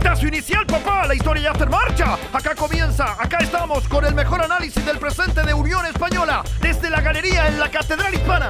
Pitazo inicial, papá. La historia ya está en marcha. Acá comienza. Acá estamos con el mejor análisis del presente de Unión Española. Desde la galería en la Catedral Hispana.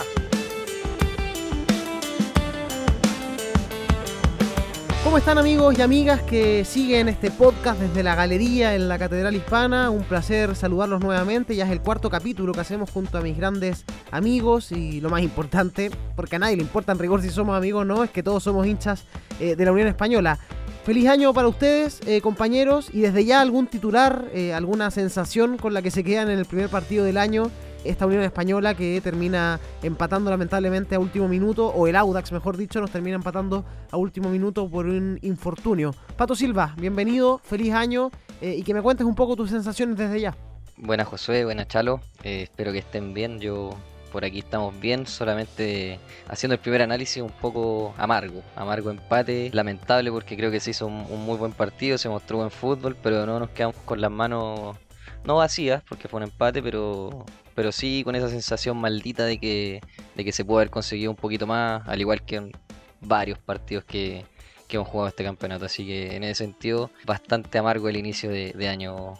¿Cómo están amigos y amigas que siguen este podcast desde la galería en la Catedral Hispana? Un placer saludarlos nuevamente. Ya es el cuarto capítulo que hacemos junto a mis grandes amigos y lo más importante, porque a nadie le importa en rigor si somos amigos o no, es que todos somos hinchas eh, de la Unión Española. Feliz año para ustedes, eh, compañeros, y desde ya algún titular, eh, alguna sensación con la que se quedan en el primer partido del año esta Unión Española que termina empatando lamentablemente a último minuto, o el Audax mejor dicho, nos termina empatando a último minuto por un infortunio. Pato Silva, bienvenido, feliz año eh, y que me cuentes un poco tus sensaciones desde ya. Buenas Josué, buenas Chalo, eh, espero que estén bien, yo por aquí estamos bien, solamente haciendo el primer análisis un poco amargo, amargo empate, lamentable porque creo que se hizo un, muy buen partido, se mostró buen fútbol, pero no nos quedamos con las manos no vacías, porque fue un empate, pero, pero sí con esa sensación maldita de que, de que se puede haber conseguido un poquito más, al igual que en varios partidos que, que hemos jugado este campeonato. Así que en ese sentido, bastante amargo el inicio de año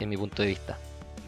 en mi punto de vista.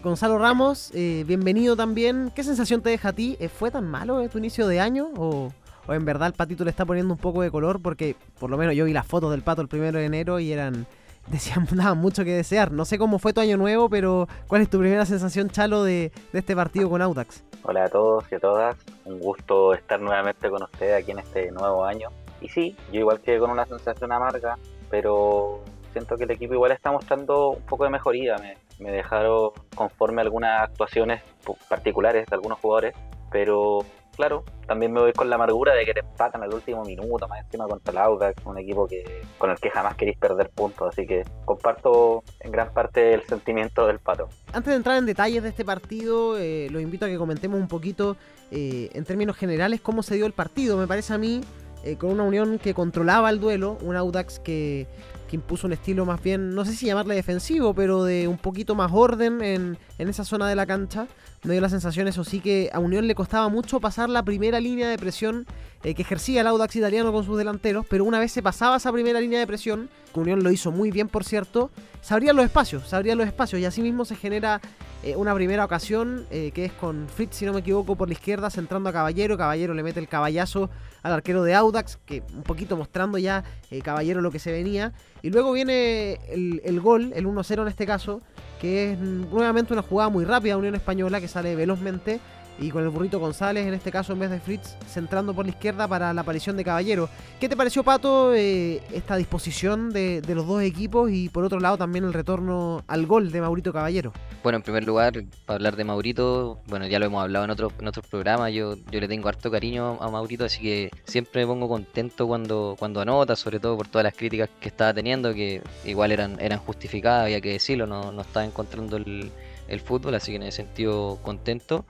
Gonzalo Ramos, eh, bienvenido también. ¿Qué sensación te deja a ti? Eh, ¿Fue tan malo tu inicio de año? ¿O, ¿O, en verdad el patito le está poniendo un poco de color? Porque por lo menos yo vi las fotos del pato el primero de enero y eran decían nada mucho que desear. No sé cómo fue tu año nuevo, pero ¿cuál es tu primera sensación, Chalo, de, de este partido con Audax? Hola a todos y a todas. Un gusto estar nuevamente con ustedes aquí en este nuevo año. Y sí, yo igual que con una sensación amarga, pero siento que el equipo igual está mostrando un poco de mejoría. Me, me dejaron conforme algunas actuaciones particulares de algunos jugadores, pero claro, también me voy con la amargura de que te empatan al último minuto, más encima contra el Audax, un equipo que con el que jamás queréis perder puntos, así que comparto en gran parte el sentimiento del pato. Antes de entrar en detalles de este partido, eh, los invito a que comentemos un poquito eh, en términos generales cómo se dio el partido. Me parece a mí eh, con una unión que controlaba el duelo, un Audax que, que, impuso un estilo más bien, no sé si llamarle defensivo, pero de un poquito más orden en, en esa zona de la cancha. Me dio la sensación, eso sí, que a Unión le costaba mucho pasar la primera línea de presión eh, que ejercía el Audax italiano con sus delanteros, pero una vez se pasaba esa primera línea de presión, que Unión lo hizo muy bien, por cierto, se abrían los espacios, se los espacios y así mismo se genera eh, una primera ocasión eh, que es con Fritz, si no me equivoco, por la izquierda, centrando a Caballero. Caballero le mete el caballazo al arquero de Audax, que un poquito mostrando ya eh, Caballero lo que se venía. Y luego viene el, el gol, el 1-0 en este caso, que es nuevamente una jugada muy rápida Unión Española que sale velozmente y con el burrito González, en este caso en vez de Fritz, centrando por la izquierda para la aparición de Caballero. ¿Qué te pareció, Pato, eh, esta disposición de, de, los dos equipos y por otro lado también el retorno al gol de Maurito Caballero? Bueno, en primer lugar, para hablar de Maurito, bueno, ya lo hemos hablado en, otro, en otros programas, yo, yo le tengo harto cariño a Maurito, así que siempre me pongo contento cuando, cuando anota, sobre todo por todas las críticas que estaba teniendo, que igual eran, eran justificadas, había que decirlo, no, no estaba encontrando el, el fútbol, así que en ese sentido contento.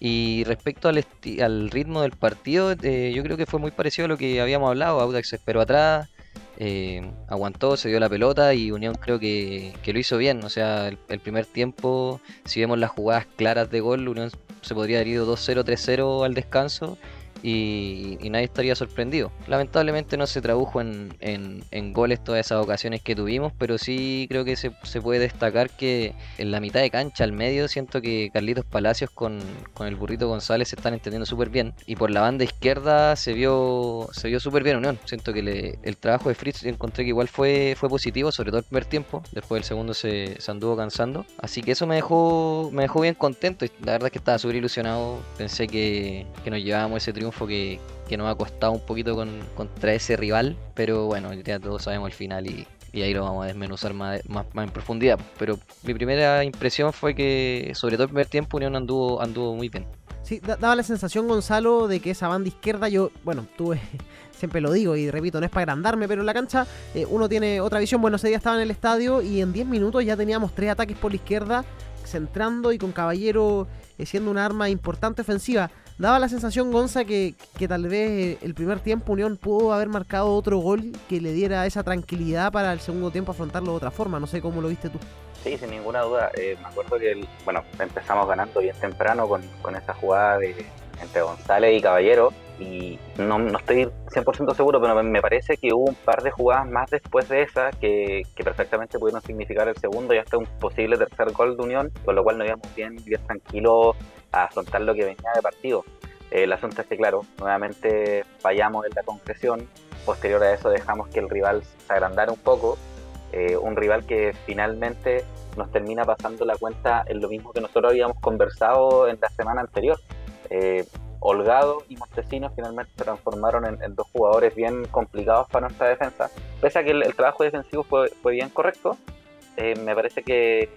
Y respecto al, al ritmo del partido, eh, yo creo que fue muy parecido a lo que habíamos hablado. Audax esperó atrás, eh, aguantó, se dio la pelota y Unión creo que, que lo hizo bien. O sea, el, el, primer tiempo, si vemos las jugadas claras de gol, Unión se podría haber ido 2-0, 3-0 al descanso. Y, y, nadie estaría sorprendido. Lamentablemente no se tradujo en, en, en, goles todas esas ocasiones que tuvimos, pero sí creo que se, se, puede destacar que en la mitad de cancha, al medio, siento que Carlitos Palacios con, con el burrito González se están entendiendo súper bien. Y por la banda izquierda se vio se vio súper bien Unión. Siento que le, el trabajo de Fritz encontré que igual fue, fue positivo, sobre todo el primer tiempo. Después del segundo se, se anduvo cansando. Así que eso me dejó, me dejó bien contento. La verdad es que estaba súper ilusionado. Pensé que, que nos llevábamos ese triunfo que, que, nos ha costado un poquito con, contra ese rival, pero bueno, ya todos sabemos el final y, y ahí lo vamos a desmenuzar más, más, más, en profundidad. Pero mi primera impresión fue que, sobre todo el primer tiempo, Unión anduvo, anduvo muy bien. Sí, daba la sensación, Gonzalo, de que esa banda izquierda, yo, bueno, tuve, siempre lo digo y repito, no es para agrandarme, pero en la cancha eh, uno tiene otra visión. Bueno, ese día estaba en el estadio y en 10 minutos ya teníamos tres ataques por la izquierda, centrando y con Caballero eh, siendo una arma importante ofensiva daba la sensación, Gonza, que, que, tal vez el primer tiempo Unión pudo haber marcado otro gol que le diera esa tranquilidad para el segundo tiempo afrontarlo de otra forma. No sé cómo lo viste tú. Sí, sin ninguna duda. Eh, me acuerdo que, bueno, empezamos ganando bien temprano con, con esa jugada de, entre González y Caballero y no, no estoy 100% seguro, pero me parece que hubo un par de jugadas más después de esa que, que, perfectamente pudieron significar el segundo y hasta un posible tercer gol de Unión, con lo cual nos íbamos bien, bien tranquilos a afrontar lo que venía de partido. Eh, el asunto es que, claro, nuevamente fallamos en la concreción, posterior a eso dejamos que el rival se agrandara un poco, eh, un rival que finalmente nos termina pasando la cuenta en lo mismo que nosotros habíamos conversado en la semana anterior. Eh, Holgado y Montesinos finalmente se transformaron en, dos jugadores bien complicados para nuestra defensa. Pese a que el, trabajo defensivo fue, fue bien correcto, eh, me parece que,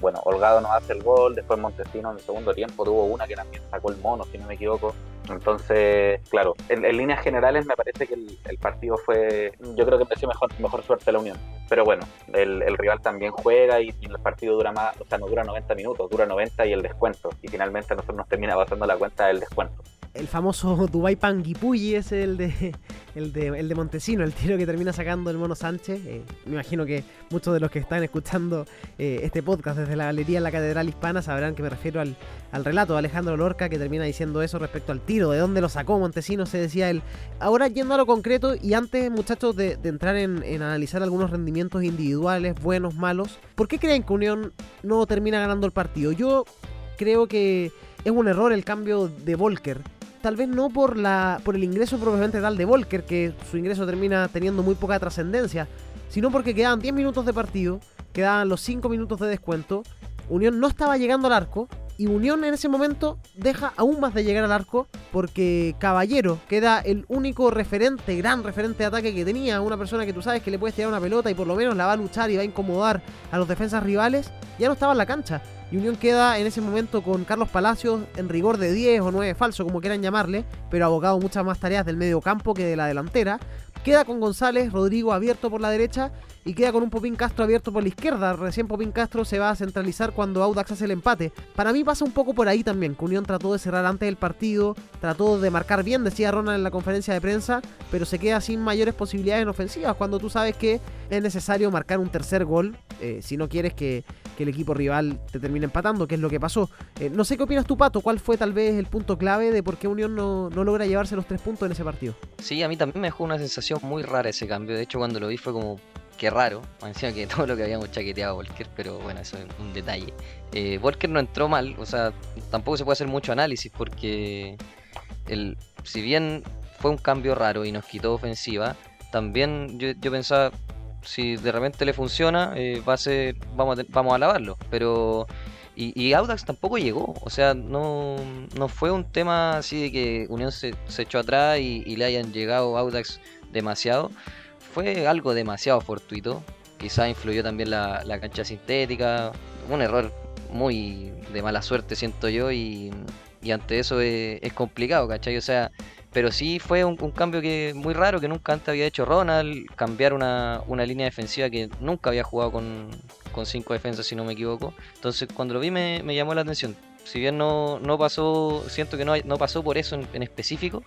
bueno, Holgado no hace el gol, después Montesinos en el segundo tiempo tuvo una que también sacó el mono, si no me equivoco. Entonces, claro, en, líneas generales me parece que el, partido fue, yo creo que mereció mejor, mejor suerte la Unión. Pero bueno, el, rival también juega y, el partido dura más, o sea, no dura 90 minutos, dura 90 y el descuento. Y finalmente a nosotros nos termina pasando la cuenta del descuento el famoso Dubai Panguipulli es el de, el de el de Montesino, el tiro que termina sacando el Mono Sánchez. Eh, me imagino que muchos de los que están escuchando eh, este podcast desde la galería en la Catedral Hispana sabrán que me refiero al, relato de Alejandro Lorca que termina diciendo eso respecto al tiro, de dónde lo sacó Montesino, se decía él. Ahora yendo a lo concreto y antes muchachos de, entrar en, en analizar algunos rendimientos individuales, buenos, malos, ¿por qué creen que Unión no termina ganando el partido? Yo creo que es un error el cambio de Volker tal vez no por la por el ingreso propiamente tal de Volker, que su ingreso termina teniendo muy poca trascendencia, sino porque quedaban 10 minutos de partido, quedaban los 5 minutos de descuento, Unión no estaba llegando al arco y Unión en ese momento deja aún más de llegar al arco porque Caballero queda el único referente, gran referente de ataque que tenía, una persona que tú sabes que le puedes tirar una pelota y por lo menos la va a luchar y va a incomodar a los defensas rivales, ya no estaba en la cancha. Y Unión queda en ese momento con Carlos Palacios en rigor de 10 o 9 falso, como quieran llamarle, pero abogado muchas más tareas del medio campo que de la delantera. Queda con González, Rodrigo abierto por la derecha y queda con un Popín Castro abierto por la izquierda. Recién Popín Castro se va a centralizar cuando Audax hace el empate. Para mí pasa un poco por ahí también, que Unión trató de cerrar antes del partido, trató de marcar bien, decía Ronald en la conferencia de prensa, pero se queda sin mayores posibilidades en ofensivas cuando tú sabes que es necesario marcar un tercer gol eh, si no quieres que, el equipo rival te termine empatando, que es lo que pasó. Eh, no sé qué opinas tú, Pato, ¿cuál fue tal vez el punto clave de por qué Unión no, no logra llevarse los tres puntos en ese partido? Sí, a mí también me dejó una sensación muy rara ese cambio. De hecho, cuando lo vi fue como, qué raro. Encima que todo lo que habíamos chaqueteado a Volker, pero bueno, eso es un detalle. Eh, Volker no entró mal, o sea, tampoco se puede hacer mucho análisis porque el, si bien fue un cambio raro y nos quitó ofensiva, también yo pensaba, si de repente le funciona, eh, va a ser, vamos, a, vamos a lavarlo. Pero y, Audax tampoco llegó, o sea, no, no fue un tema así de que Unión se, echó atrás y, le hayan llegado Audax demasiado. Fue algo demasiado fortuito. Quizá influyó también la, cancha sintética. Un error muy de mala suerte, siento yo, y, ante eso es, es complicado, ¿cachai? O sea, pero sí fue un, cambio que muy raro que nunca antes había hecho Ronald, cambiar una, línea defensiva que nunca había jugado con, cinco defensas si no me equivoco. Entonces cuando lo vi me, llamó la atención. Si bien no, no pasó, siento que no, no pasó por eso en, específico,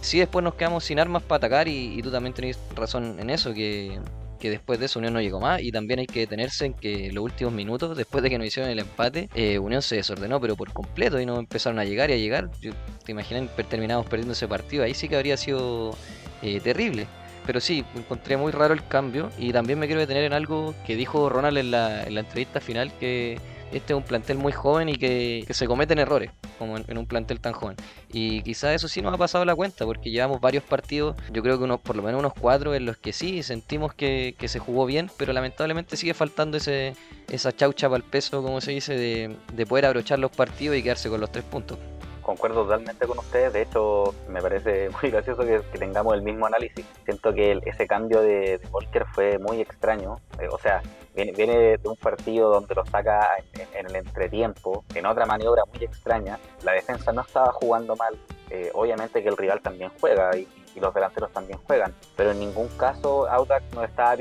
sí después nos quedamos sin armas para atacar y, y tú también tenés razón en eso, que que después de eso Unión no llegó más y también hay que detenerse en que los últimos minutos, después de que nos hicieron el empate, eh, Unión se desordenó pero por completo y no empezaron a llegar y a llegar. te imaginas, terminamos perdiendo ese partido, ahí sí que habría sido eh, terrible. Pero sí, encontré muy raro el cambio y también me quiero detener en algo que dijo Ronald en la, en la entrevista final que este es un plantel muy joven y que, se cometen errores, como en, un plantel tan joven. Y quizás eso sí nos ha pasado la cuenta, porque llevamos varios partidos, yo creo que unos, por lo menos unos cuatro, en los que sí sentimos que, se jugó bien, pero lamentablemente sigue faltando ese, esa chaucha para el peso, como se dice, de, de poder abrochar los partidos y quedarse con los tres puntos concuerdo totalmente con ustedes. De hecho, me parece muy gracioso que, tengamos el mismo análisis. Siento que ese cambio de, de, Volker fue muy extraño. Eh, o sea, viene, de un partido donde lo saca en, el entretiempo, en otra maniobra muy extraña. La defensa no estaba jugando mal. Eh, obviamente que el rival también juega y, los delanteros también juegan, pero en ningún caso Audax no estaba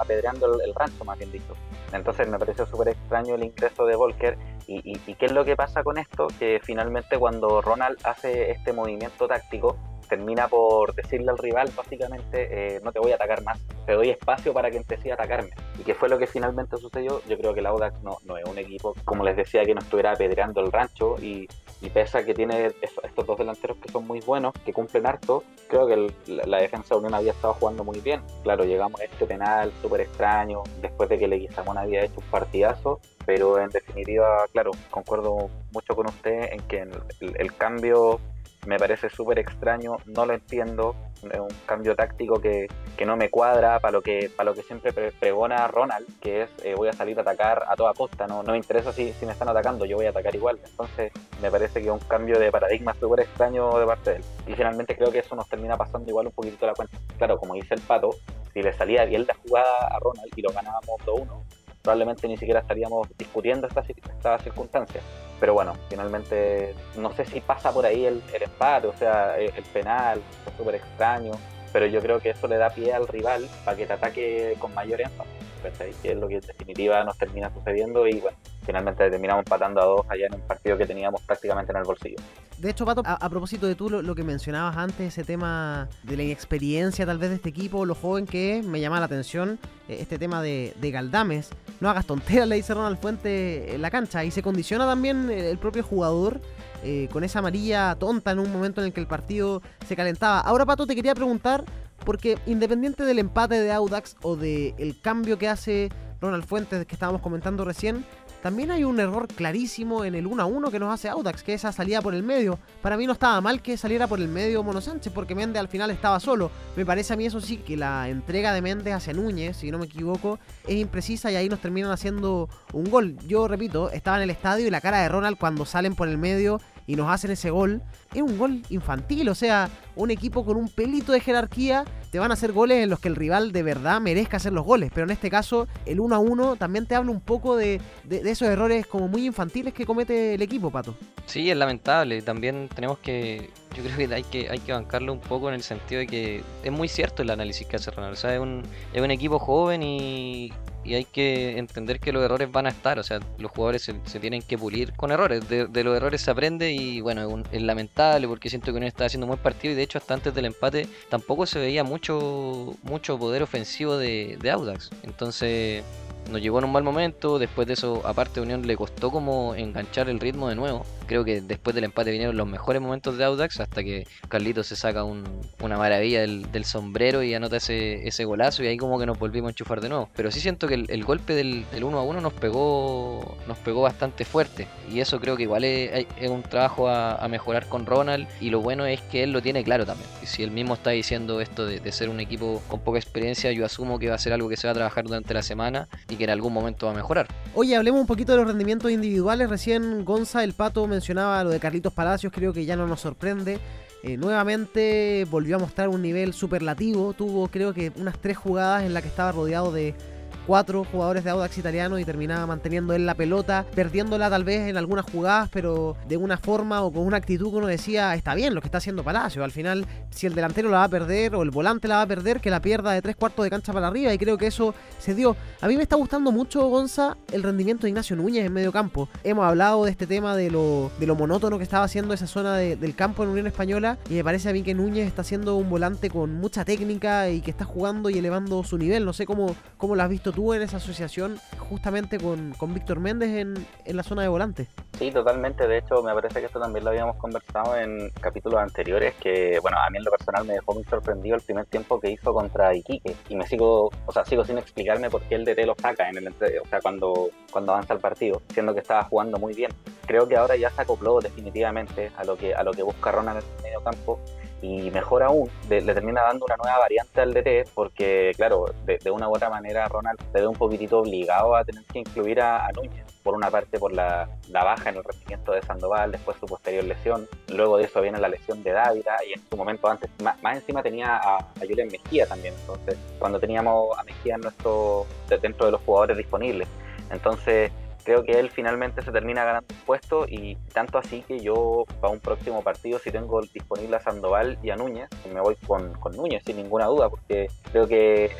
apedreando, el rancho, más bien dicho. Entonces me pareció súper extraño el ingreso de Volker ¿Y, qué es lo que pasa con esto? Que finalmente cuando Ronald hace este movimiento táctico, termina por decirle al rival básicamente, eh, no te voy a atacar más, te doy espacio para que empecé a atacarme. ¿Y qué fue lo que finalmente sucedió? Yo creo que el Audax no, no es un equipo, como les decía, que no estuviera apedreando el rancho y y pese a que tiene estos dos delanteros que son muy buenos, que cumplen harto, creo que la, defensa de Unión había estado jugando muy bien. Claro, llegamos a este penal súper extraño, después de que Leguizamón había hecho un partidazo, pero en definitiva, claro, concuerdo mucho con usted en que el cambio me parece súper extraño, no lo entiendo, es un cambio táctico que, no me cuadra para lo que para lo que siempre pregona Ronald, que es eh, voy a salir a atacar a toda costa, no, no me interesa si, si me están atacando, yo voy a atacar igual. Entonces me parece que es un cambio de paradigma súper extraño de parte de él. Y finalmente creo que eso nos termina pasando igual un poquito la cuenta. Claro, como dice el Pato, si le salía bien la jugada a Ronald y lo ganábamos 2-1, probablemente ni siquiera estaríamos discutiendo estas esta circunstancias. Pero bueno, finalmente no sé si pasa por ahí el, el empate, o sea, el, penal, es súper extraño, pero yo creo que eso le da pie al rival para que te ataque con mayor énfasis, que es lo que en definitiva nos termina sucediendo y bueno, finalmente terminamos empatando a dos allá en un partido que teníamos prácticamente en el bolsillo. De hecho, Pato, a, propósito de tú lo, que mencionabas antes, ese tema de la inexperiencia tal vez de este equipo, lo joven que es, me llama la atención eh, este tema de, Galdames. No hagas tonteras, le dice Ronald Fuente en la cancha. Y se condiciona también el propio jugador eh, con esa amarilla tonta en un momento en el que el partido se calentaba. Ahora, Pato, te quería preguntar, porque independiente del empate de Audax o del cambio que hace Ronald Fuentes que estábamos comentando recién, también hay un error clarísimo en el 1 a 1 que nos hace Audax, que esa salida por el medio. Para mí no estaba mal que saliera por el medio Mono Sánchez, porque Méndez al final estaba solo. Me parece a mí eso sí que la entrega de Méndez hacia Núñez, si no me equivoco, es imprecisa y ahí nos terminan haciendo un gol. Yo repito, estaba en el estadio y la cara de Ronald cuando salen por el medio y nos hacen ese gol, es un gol infantil, o sea, un equipo con un pelito de jerarquía te van a hacer goles en los que el rival de verdad merezca hacer los goles, pero en este caso el 1 a 1 también te habla un poco de, esos errores como muy infantiles que comete el equipo, Pato. Sí, es lamentable, también tenemos que, yo creo que hay que, hay que bancarlo un poco en el sentido de que es muy cierto el análisis que hace Ronald, o sea, es un, es un equipo joven y y hay que entender que los errores van a estar, o sea, los jugadores se, tienen que pulir con errores, de, los errores se aprende y bueno, es, lamentable porque siento que Unión está haciendo un buen partido y de hecho hasta antes del empate tampoco se veía mucho, mucho poder ofensivo de, de Audax, entonces nos llevó en un mal momento, después de eso aparte Unión le costó como enganchar el ritmo de nuevo, creo que después del empate vinieron los mejores momentos de Audax hasta que Carlitos se saca una maravilla del, sombrero y anota ese, golazo y ahí como que nos volvimos a enchufar de nuevo. Pero sí siento que el, golpe del, 1 a 1 nos pegó, nos pegó bastante fuerte y eso creo que igual es, un trabajo a, mejorar con Ronald y lo bueno es que él lo tiene claro también. Y si él mismo está diciendo esto de, de ser un equipo con poca experiencia, yo asumo que va a ser algo que se va a trabajar durante la semana y que en algún momento va a mejorar. Oye, hablemos un poquito de los rendimientos individuales. Recién Gonza, el Pato, lo de Carlitos Palacios, creo que ya no nos sorprende. Eh, nuevamente volvió a mostrar un nivel superlativo. Tuvo creo que unas tres jugadas en las que estaba rodeado de cuatro jugadores de Audax italiano y terminaba manteniendo él la pelota, perdiéndola tal vez en algunas jugadas, pero de una forma o con una actitud que uno decía, está bien lo que está haciendo Palacio. Al final, si el delantero la va a perder o el volante la va a perder, que la pierda de tres cuartos de cancha para arriba y creo que eso se dio. A mí me está gustando mucho, Gonza, el rendimiento de Ignacio Núñez en medio campo. Hemos hablado de este tema de lo, de lo monótono que estaba haciendo esa zona del campo en Unión Española y me parece a mí que Núñez está siendo un volante con mucha técnica y que está jugando y elevando su nivel. No sé cómo, cómo lo has visto tú en esa asociación justamente con, Víctor Méndez en, en, la zona de volante. Sí, totalmente. De hecho, me parece que esto también lo habíamos conversado en capítulos anteriores, que, bueno, a mí en lo personal me dejó muy sorprendido el primer tiempo que hizo contra Iquique. Y me sigo, o sea, sigo sin explicarme por qué el DT lo saca en el o sea, cuando, cuando avanza el partido, siendo que estaba jugando muy bien. Creo que ahora ya se acopló definitivamente a lo que, a lo que busca Ronald en el medio campo y mejor aún, le termina dando una nueva variante al DT porque, claro, de, una u otra manera Ronald se ve un poquitito obligado a tener que incluir a, Núñez. Por una parte por la, baja en el rendimiento de Sandoval, después su posterior lesión, luego de eso viene la lesión de Dávila y en su momento antes, más, encima tenía a, a Julián Mejía también, entonces cuando teníamos a Mejía en nuestro, dentro de los jugadores disponibles. Entonces creo que él finalmente se termina ganando un puesto y tanto así que yo para un próximo partido si tengo disponible a Sandoval y a Núñez, me voy con, con Núñez sin ninguna duda porque creo que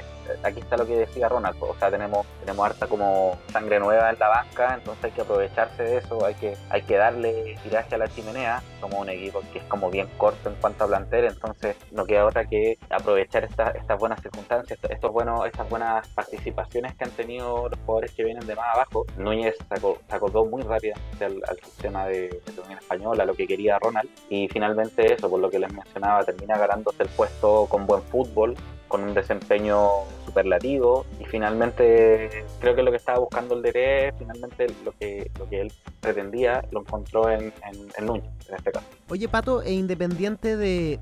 aquí está lo que decía Ronald, o sea, tenemos, tenemos harta como sangre nueva en la banca, entonces hay que aprovecharse de eso, hay que, hay que darle tiraje a la chimenea, somos un equipo que es como bien corto en cuanto a plantel, entonces no queda otra que aprovechar estas estas buenas circunstancias, estos buenos, estas buenas participaciones que han tenido los jugadores que vienen de más abajo. Núñez sacó, sacó dos muy rápidamente al, sistema de, de Unión Española, lo que quería Ronald, y finalmente eso, por lo que les mencionaba, termina ganándose el puesto con buen fútbol, con un desempeño superlativo y finalmente creo que lo que estaba buscando el DT, finalmente lo que, lo que él pretendía lo encontró en, en, Núñez, en este caso. Oye Pato, e independiente de,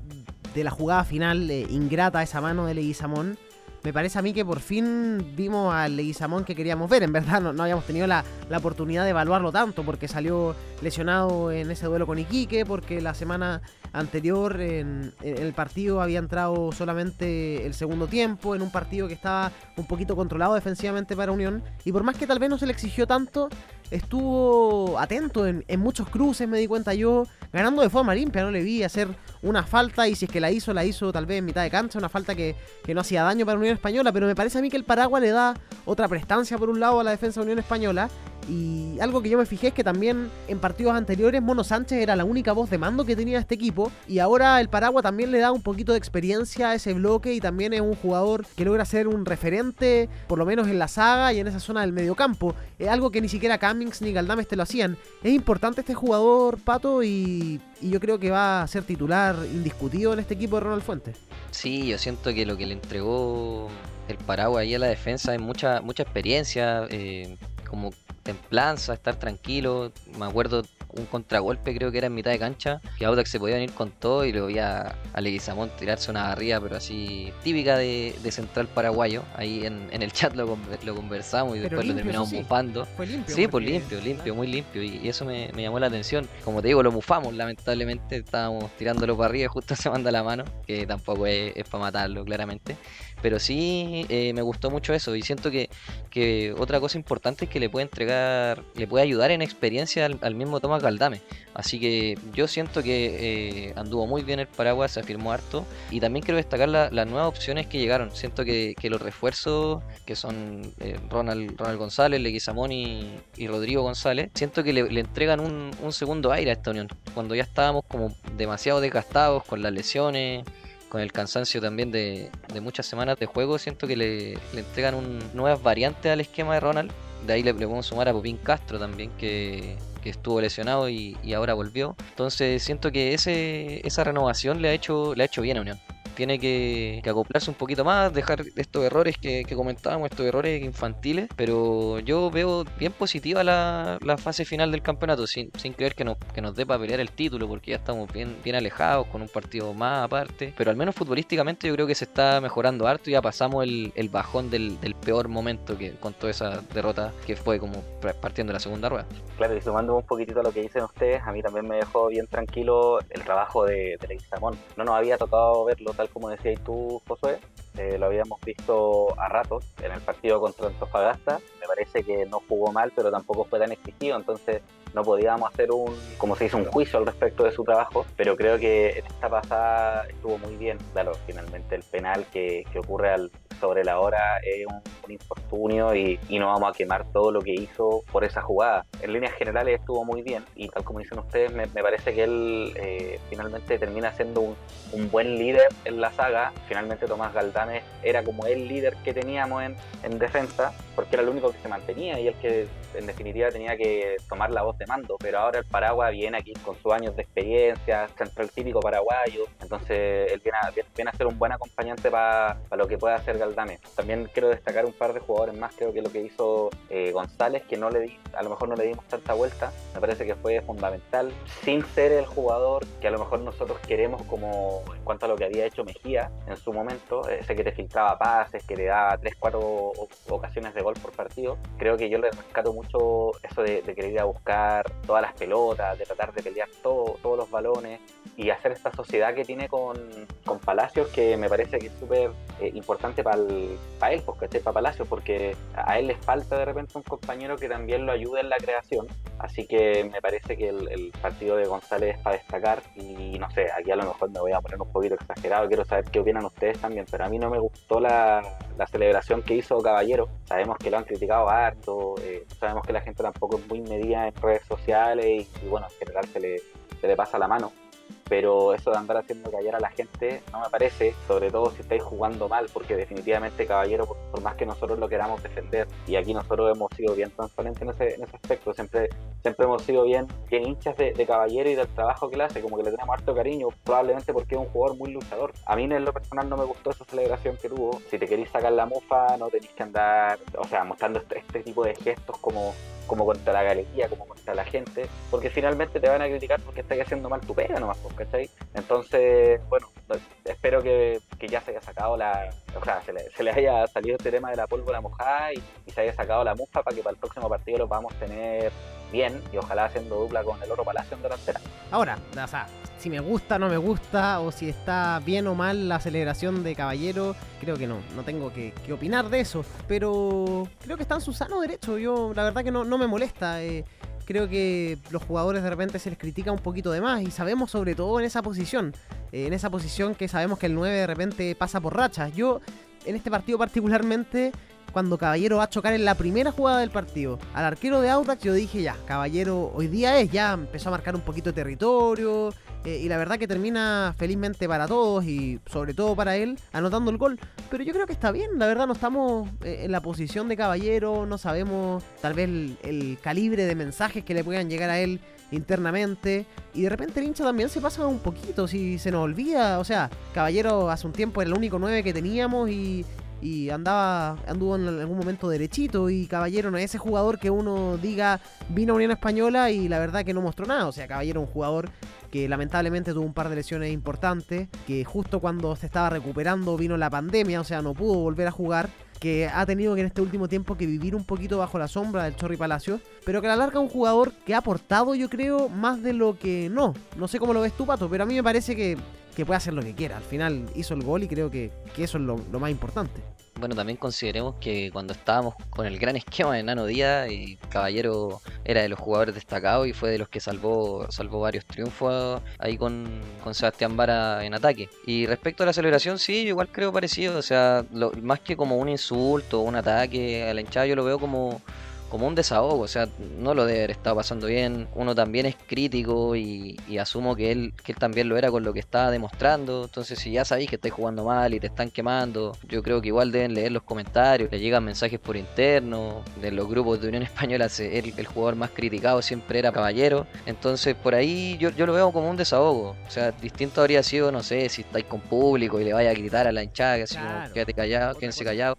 de la jugada final eh, ingrata, esa mano de Leguizamón, me parece a mí que por fin vimos al Leguizamón que queríamos ver. En verdad no, habíamos tenido la, oportunidad de evaluarlo tanto porque salió lesionado en ese duelo con Iquique, porque la semana anterior en, el partido había entrado solamente el segundo tiempo, en un partido que estaba un poquito controlado defensivamente para Unión. Y por más que tal vez no se le exigió tanto, estuvo atento en, en muchos cruces, me di cuenta yo, ganando de forma limpia, no le vi hacer una falta y si es que la hizo, la hizo tal vez en mitad de cancha, una falta que, que no hacía daño para Unión Española, pero me parece a mí que el Paraguay le da otra prestancia por un lado a la defensa de Unión Española y algo que yo me fijé es que también en partidos anteriores Mono Sánchez era la única voz de mando que tenía este equipo y ahora el Paraguay también le da un poquito de experiencia a ese bloque y también es un jugador que logra ser un referente, por lo menos en la saga y en esa zona del mediocampo. Es algo que ni siquiera Cummings ni Galdames te lo hacían. Es importante este jugador, Pato, y, yo creo que va a ser titular indiscutido en este equipo de Ronald Fuentes. Sí, yo siento que lo que le entregó el Paraguay a la defensa es mucha, mucha experiencia, eh, como templanza, estar tranquilo. Me acuerdo un contragolpe, creo que era en mitad de cancha, que Audax se podía venir con todo y lo vi a, Leguizamón tirarse una barriga, pero así típica de, central paraguayo. Ahí en, el chat lo, lo conversamos y después lo terminamos mufando. Fue limpio. Sí, pues limpio, limpio, muy limpio. Y, eso me, llamó la atención. Como te digo, lo mufamos, lamentablemente. Estábamos tirándolo para arriba y justo se manda la mano, que tampoco es, es para matarlo, claramente. Pero sí eh, me gustó mucho eso y siento que, que, otra cosa importante es que le puede entregar, le puede ayudar en experiencia al, mismo Tomás Galdame. Así que yo siento que eh, anduvo muy bien el Paraguas, se afirmó harto y también quiero destacar las nuevas opciones que llegaron. Siento que, que los refuerzos que son eh, Ronald, Ronald González, Leguizamón y, y Rodrigo González, siento que le, le entregan un, un segundo aire a esta unión. Cuando ya estábamos como demasiado desgastados con las lesiones con el cansancio también de, muchas semanas de juego, siento que le, entregan un, nuevas variantes al esquema de Ronald. De ahí le, podemos sumar a Popín Castro también, que, estuvo lesionado y, ahora volvió. Entonces siento que ese, esa renovación le ha hecho, le ha hecho bien a Unión tiene que, acoplarse un poquito más, dejar estos errores que, comentábamos, estos errores infantiles, pero yo veo bien positiva la, fase final del campeonato, sin, creer que nos, que nos dé para pelear el título, porque ya estamos bien, bien alejados con un partido más aparte, pero al menos futbolísticamente yo creo que se está mejorando harto y ya pasamos el, bajón del, peor momento que con toda esa derrota que fue como partiendo de la segunda rueda. Claro, y sumando un poquitito a lo que dicen ustedes, a mí también me dejó bien tranquilo el trabajo de, de Leguizamón. No nos había tocado verlo tal como decías tú, Josué, eh, lo habíamos visto a ratos en el partido contra Antofagasta. Me parece que no jugó mal, pero tampoco fue tan exigido, entonces no podíamos hacer un, como se dice, un juicio al respecto de su trabajo, pero creo que esta pasada estuvo muy bien. Claro, finalmente el penal que, que ocurre sobre la hora es un, infortunio y, no vamos a quemar todo lo que hizo por esa jugada. En líneas generales estuvo muy bien y tal como dicen ustedes, me, parece que él eh, finalmente termina siendo un, un, buen líder en la saga. Finalmente Tomás Galdames era como el líder que teníamos en, en defensa porque era el único que se mantenía y el que en definitiva tenía que tomar la voz de mando, pero ahora el Paraguay viene aquí con sus años de experiencia, central típico paraguayo, entonces él viene a, viene a ser un buen acompañante para lo que pueda hacer Galdame. También quiero destacar un par de jugadores más, creo que lo que hizo eh, González, que no le di, a lo mejor no le dimos tanta vuelta, me parece que fue fundamental, sin ser el jugador que a lo mejor nosotros queremos como en cuanto a lo que había hecho Mejía en su momento, ese que te filtraba pases, que le daba 3, 4 ocasiones de gol por partido, creo que yo le rescato mucho eso de, querer ir a buscar todas las pelotas, de tratar de pelear todo, todos los balones y hacer esta sociedad que tiene con, con Palacios que me parece que es súper eh, importante para él, porque para Palacio, porque a él le falta de repente un compañero que también lo ayude en la creación. Así que me parece que el, partido de González es para destacar. Y no sé, aquí a lo mejor me voy a poner un poquito exagerado. Quiero saber qué opinan ustedes también, pero a mí no me gustó la, celebración que hizo Caballero. Sabemos que lo han criticado harto, eh, sabemos que la gente tampoco es muy medida en redes sociales y, y bueno, en general se le, se le pasa la mano pero eso de andar haciendo callar a la gente no me parece, sobre todo si estáis jugando mal, porque definitivamente Caballero, por, más que nosotros lo queramos defender, y aquí nosotros hemos sido bien transparentes en ese, en ese aspecto, siempre siempre hemos sido bien, bien hinchas de, Caballero y del trabajo que le hace, como que le tenemos harto cariño, probablemente porque es un jugador muy luchador. A mí en lo personal no me gustó esa celebración que tuvo, si te queréis sacar la mufa no tenéis que andar, o sea, mostrando este, este tipo de gestos como como contra la galería, como contra la gente, porque finalmente te van a criticar porque estás haciendo mal tu pega nomás, pues, ¿cachai? Entonces, bueno, espero que, ya se haya sacado la, o sea, se le, haya salido este tema de la pólvora mojada y, y, se haya sacado la mufa para que para el próximo partido lo podamos tener bien y ojalá haciendo dupla con el Oro Palacio en delantera. Ahora, o sea, si me gusta, no me gusta, o si está bien o mal la celebración de Caballero, creo que no, no tengo que, opinar de eso, pero creo que está en su sano derecho, yo la verdad que no, no me molesta. Eh, creo que los jugadores de repente se les critica un poquito de más y sabemos sobre todo en esa posición, eh, en esa posición que sabemos que el 9 de repente pasa por rachas. Yo en este partido particularmente cuando Caballero va a chocar en la primera jugada del partido al arquero de Audax, yo dije ya, Caballero hoy día es, ya empezó a marcar un poquito de territorio. Eh, y la verdad que termina felizmente para todos y sobre todo para él anotando el gol. Pero yo creo que está bien, la verdad no estamos eh, en la posición de caballero, no sabemos tal vez el, calibre de mensajes que le puedan llegar a él internamente. Y de repente el hincha también se pasa un poquito, si se nos olvida. O sea, Caballero hace un tiempo era el único 9 que teníamos y, y andaba anduvo en algún momento derechito y Caballero no es ese jugador que uno diga vino a Unión Española y la verdad que no mostró nada, o sea, Caballero un jugador que lamentablemente tuvo un par de lesiones importantes, que justo cuando se estaba recuperando vino la pandemia, o sea, no pudo volver a jugar que ha tenido que en este último tiempo que vivir un poquito bajo la sombra del Chorri Palacio, pero que a la larga un jugador que ha aportado yo creo más de lo que no. No sé cómo lo ves tú, Pato, pero a mí me parece que que puede hacer lo que quiera. Al final hizo el gol y creo que, eso es lo, más importante. Bueno, también consideremos que cuando estábamos con el gran esquema de Nano Díaz, y Caballero era de los jugadores destacados y fue de los que salvó, salvó varios triunfos ahí con, Sebastián Vara en ataque. Y respecto a la celebración, sí, igual creo parecido. O sea, más que como un insulto o un ataque a la hinchada, yo lo veo como como un desahogo, o sea, no lo debe haber estado pasando bien. Uno también es crítico y, asumo que él, que él también lo era con lo que estaba demostrando. Entonces, si ya sabéis que estáis jugando mal y te están quemando, yo creo que igual deben leer los comentarios, le llegan mensajes por interno, de los grupos de Unión Española, el, el jugador más criticado siempre era Caballero. Entonces, por ahí yo, yo lo veo como un desahogo. O sea, distinto habría sido, no sé, si estáis con público y le vaya a gritar a la hinchada, que como, quédate callado, quédense callado.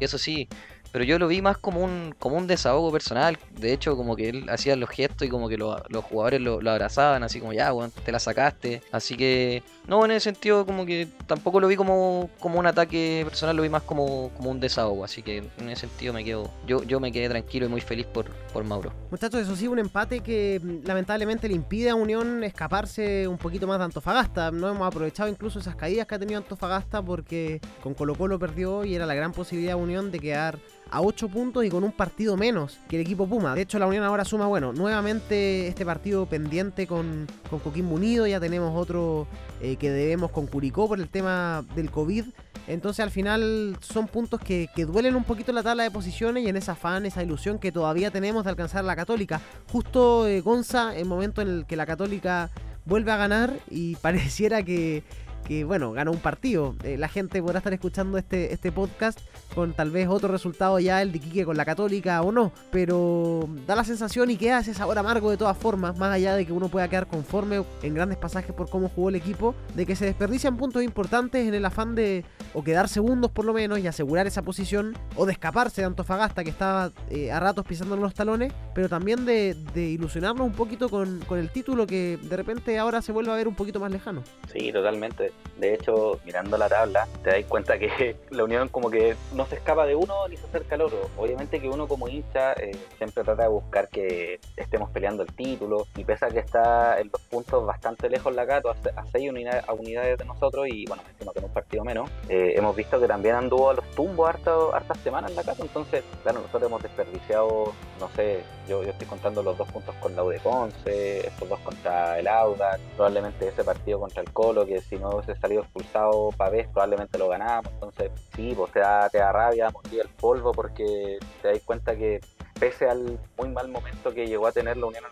Eso sí, pero yo lo vi más como un, como un desahogo personal. De hecho, como que él hacía los gestos y como que los jugadores lo, abrazaban, así como ya, te la sacaste. Así que, no, en ese sentido, como que tampoco lo vi como, como un ataque personal, lo vi más como, como un desahogo. Así que en ese sentido me quedo, yo, yo me quedé tranquilo y muy feliz por, por Mauro. Muchachos, eso sí, un empate que mm, lamentablemente le impide a Unión escaparse un poquito más de Antofagasta. No hemos aprovechado incluso esas caídas que ha tenido Antofagasta porque con Colo Colo perdió y era la gran posibilidad de Unión de quedar a 8 puntos y con un partido menos que el equipo Puma. De hecho, la Unión ahora suma, bueno, nuevamente este partido pendiente con, con Coquimbo Unido. Ya tenemos otro eh, que debemos con Curicó por el tema del COVID. Entonces al final son puntos que, duelen un poquito la tabla de posiciones y en esa afán, esa ilusión que todavía tenemos de alcanzar la Católica. Justo eh, Gonza, el momento en el que la Católica vuelve a ganar y pareciera que, que bueno, ganó un partido. Eh, la gente podrá estar escuchando este, este podcast con tal vez otro resultado ya, el de Quique con la Católica o no, pero da la sensación y queda ese sabor amargo de todas formas, más allá de que uno pueda quedar conforme en grandes pasajes por cómo jugó el equipo, de que se desperdician puntos importantes en el afán de o quedar segundos por lo menos y asegurar esa posición, o de escaparse de Antofagasta que estaba eh, a ratos pisando los talones, pero también de, ilusionarnos un poquito con, con el título que de repente ahora se vuelve a ver un poquito más lejano. Sí, totalmente de hecho, mirando la tabla, te das cuenta que la Unión como que no se escapa de uno ni se acerca al otro. Obviamente que uno como hincha eh, siempre trata de buscar que estemos peleando el título y pese a que está en los puntos bastante lejos la Gato, a 6 unidades de nosotros y bueno, encima con un partido menos, eh, hemos visto que también anduvo a los tumbos hartas semanas la Gato, entonces, claro, nosotros hemos desperdiciado, no sé, yo, yo estoy contando los dos puntos con la U de Ponce, estos dos contra el Audax, probablemente ese partido contra el Colo, que si no hubiese salido expulsado Pavés, probablemente lo ganábamos. Entonces, sí, pues te da, te da rabia, motiva el polvo, porque te das cuenta que pese al muy mal momento que llegó a tener la Unión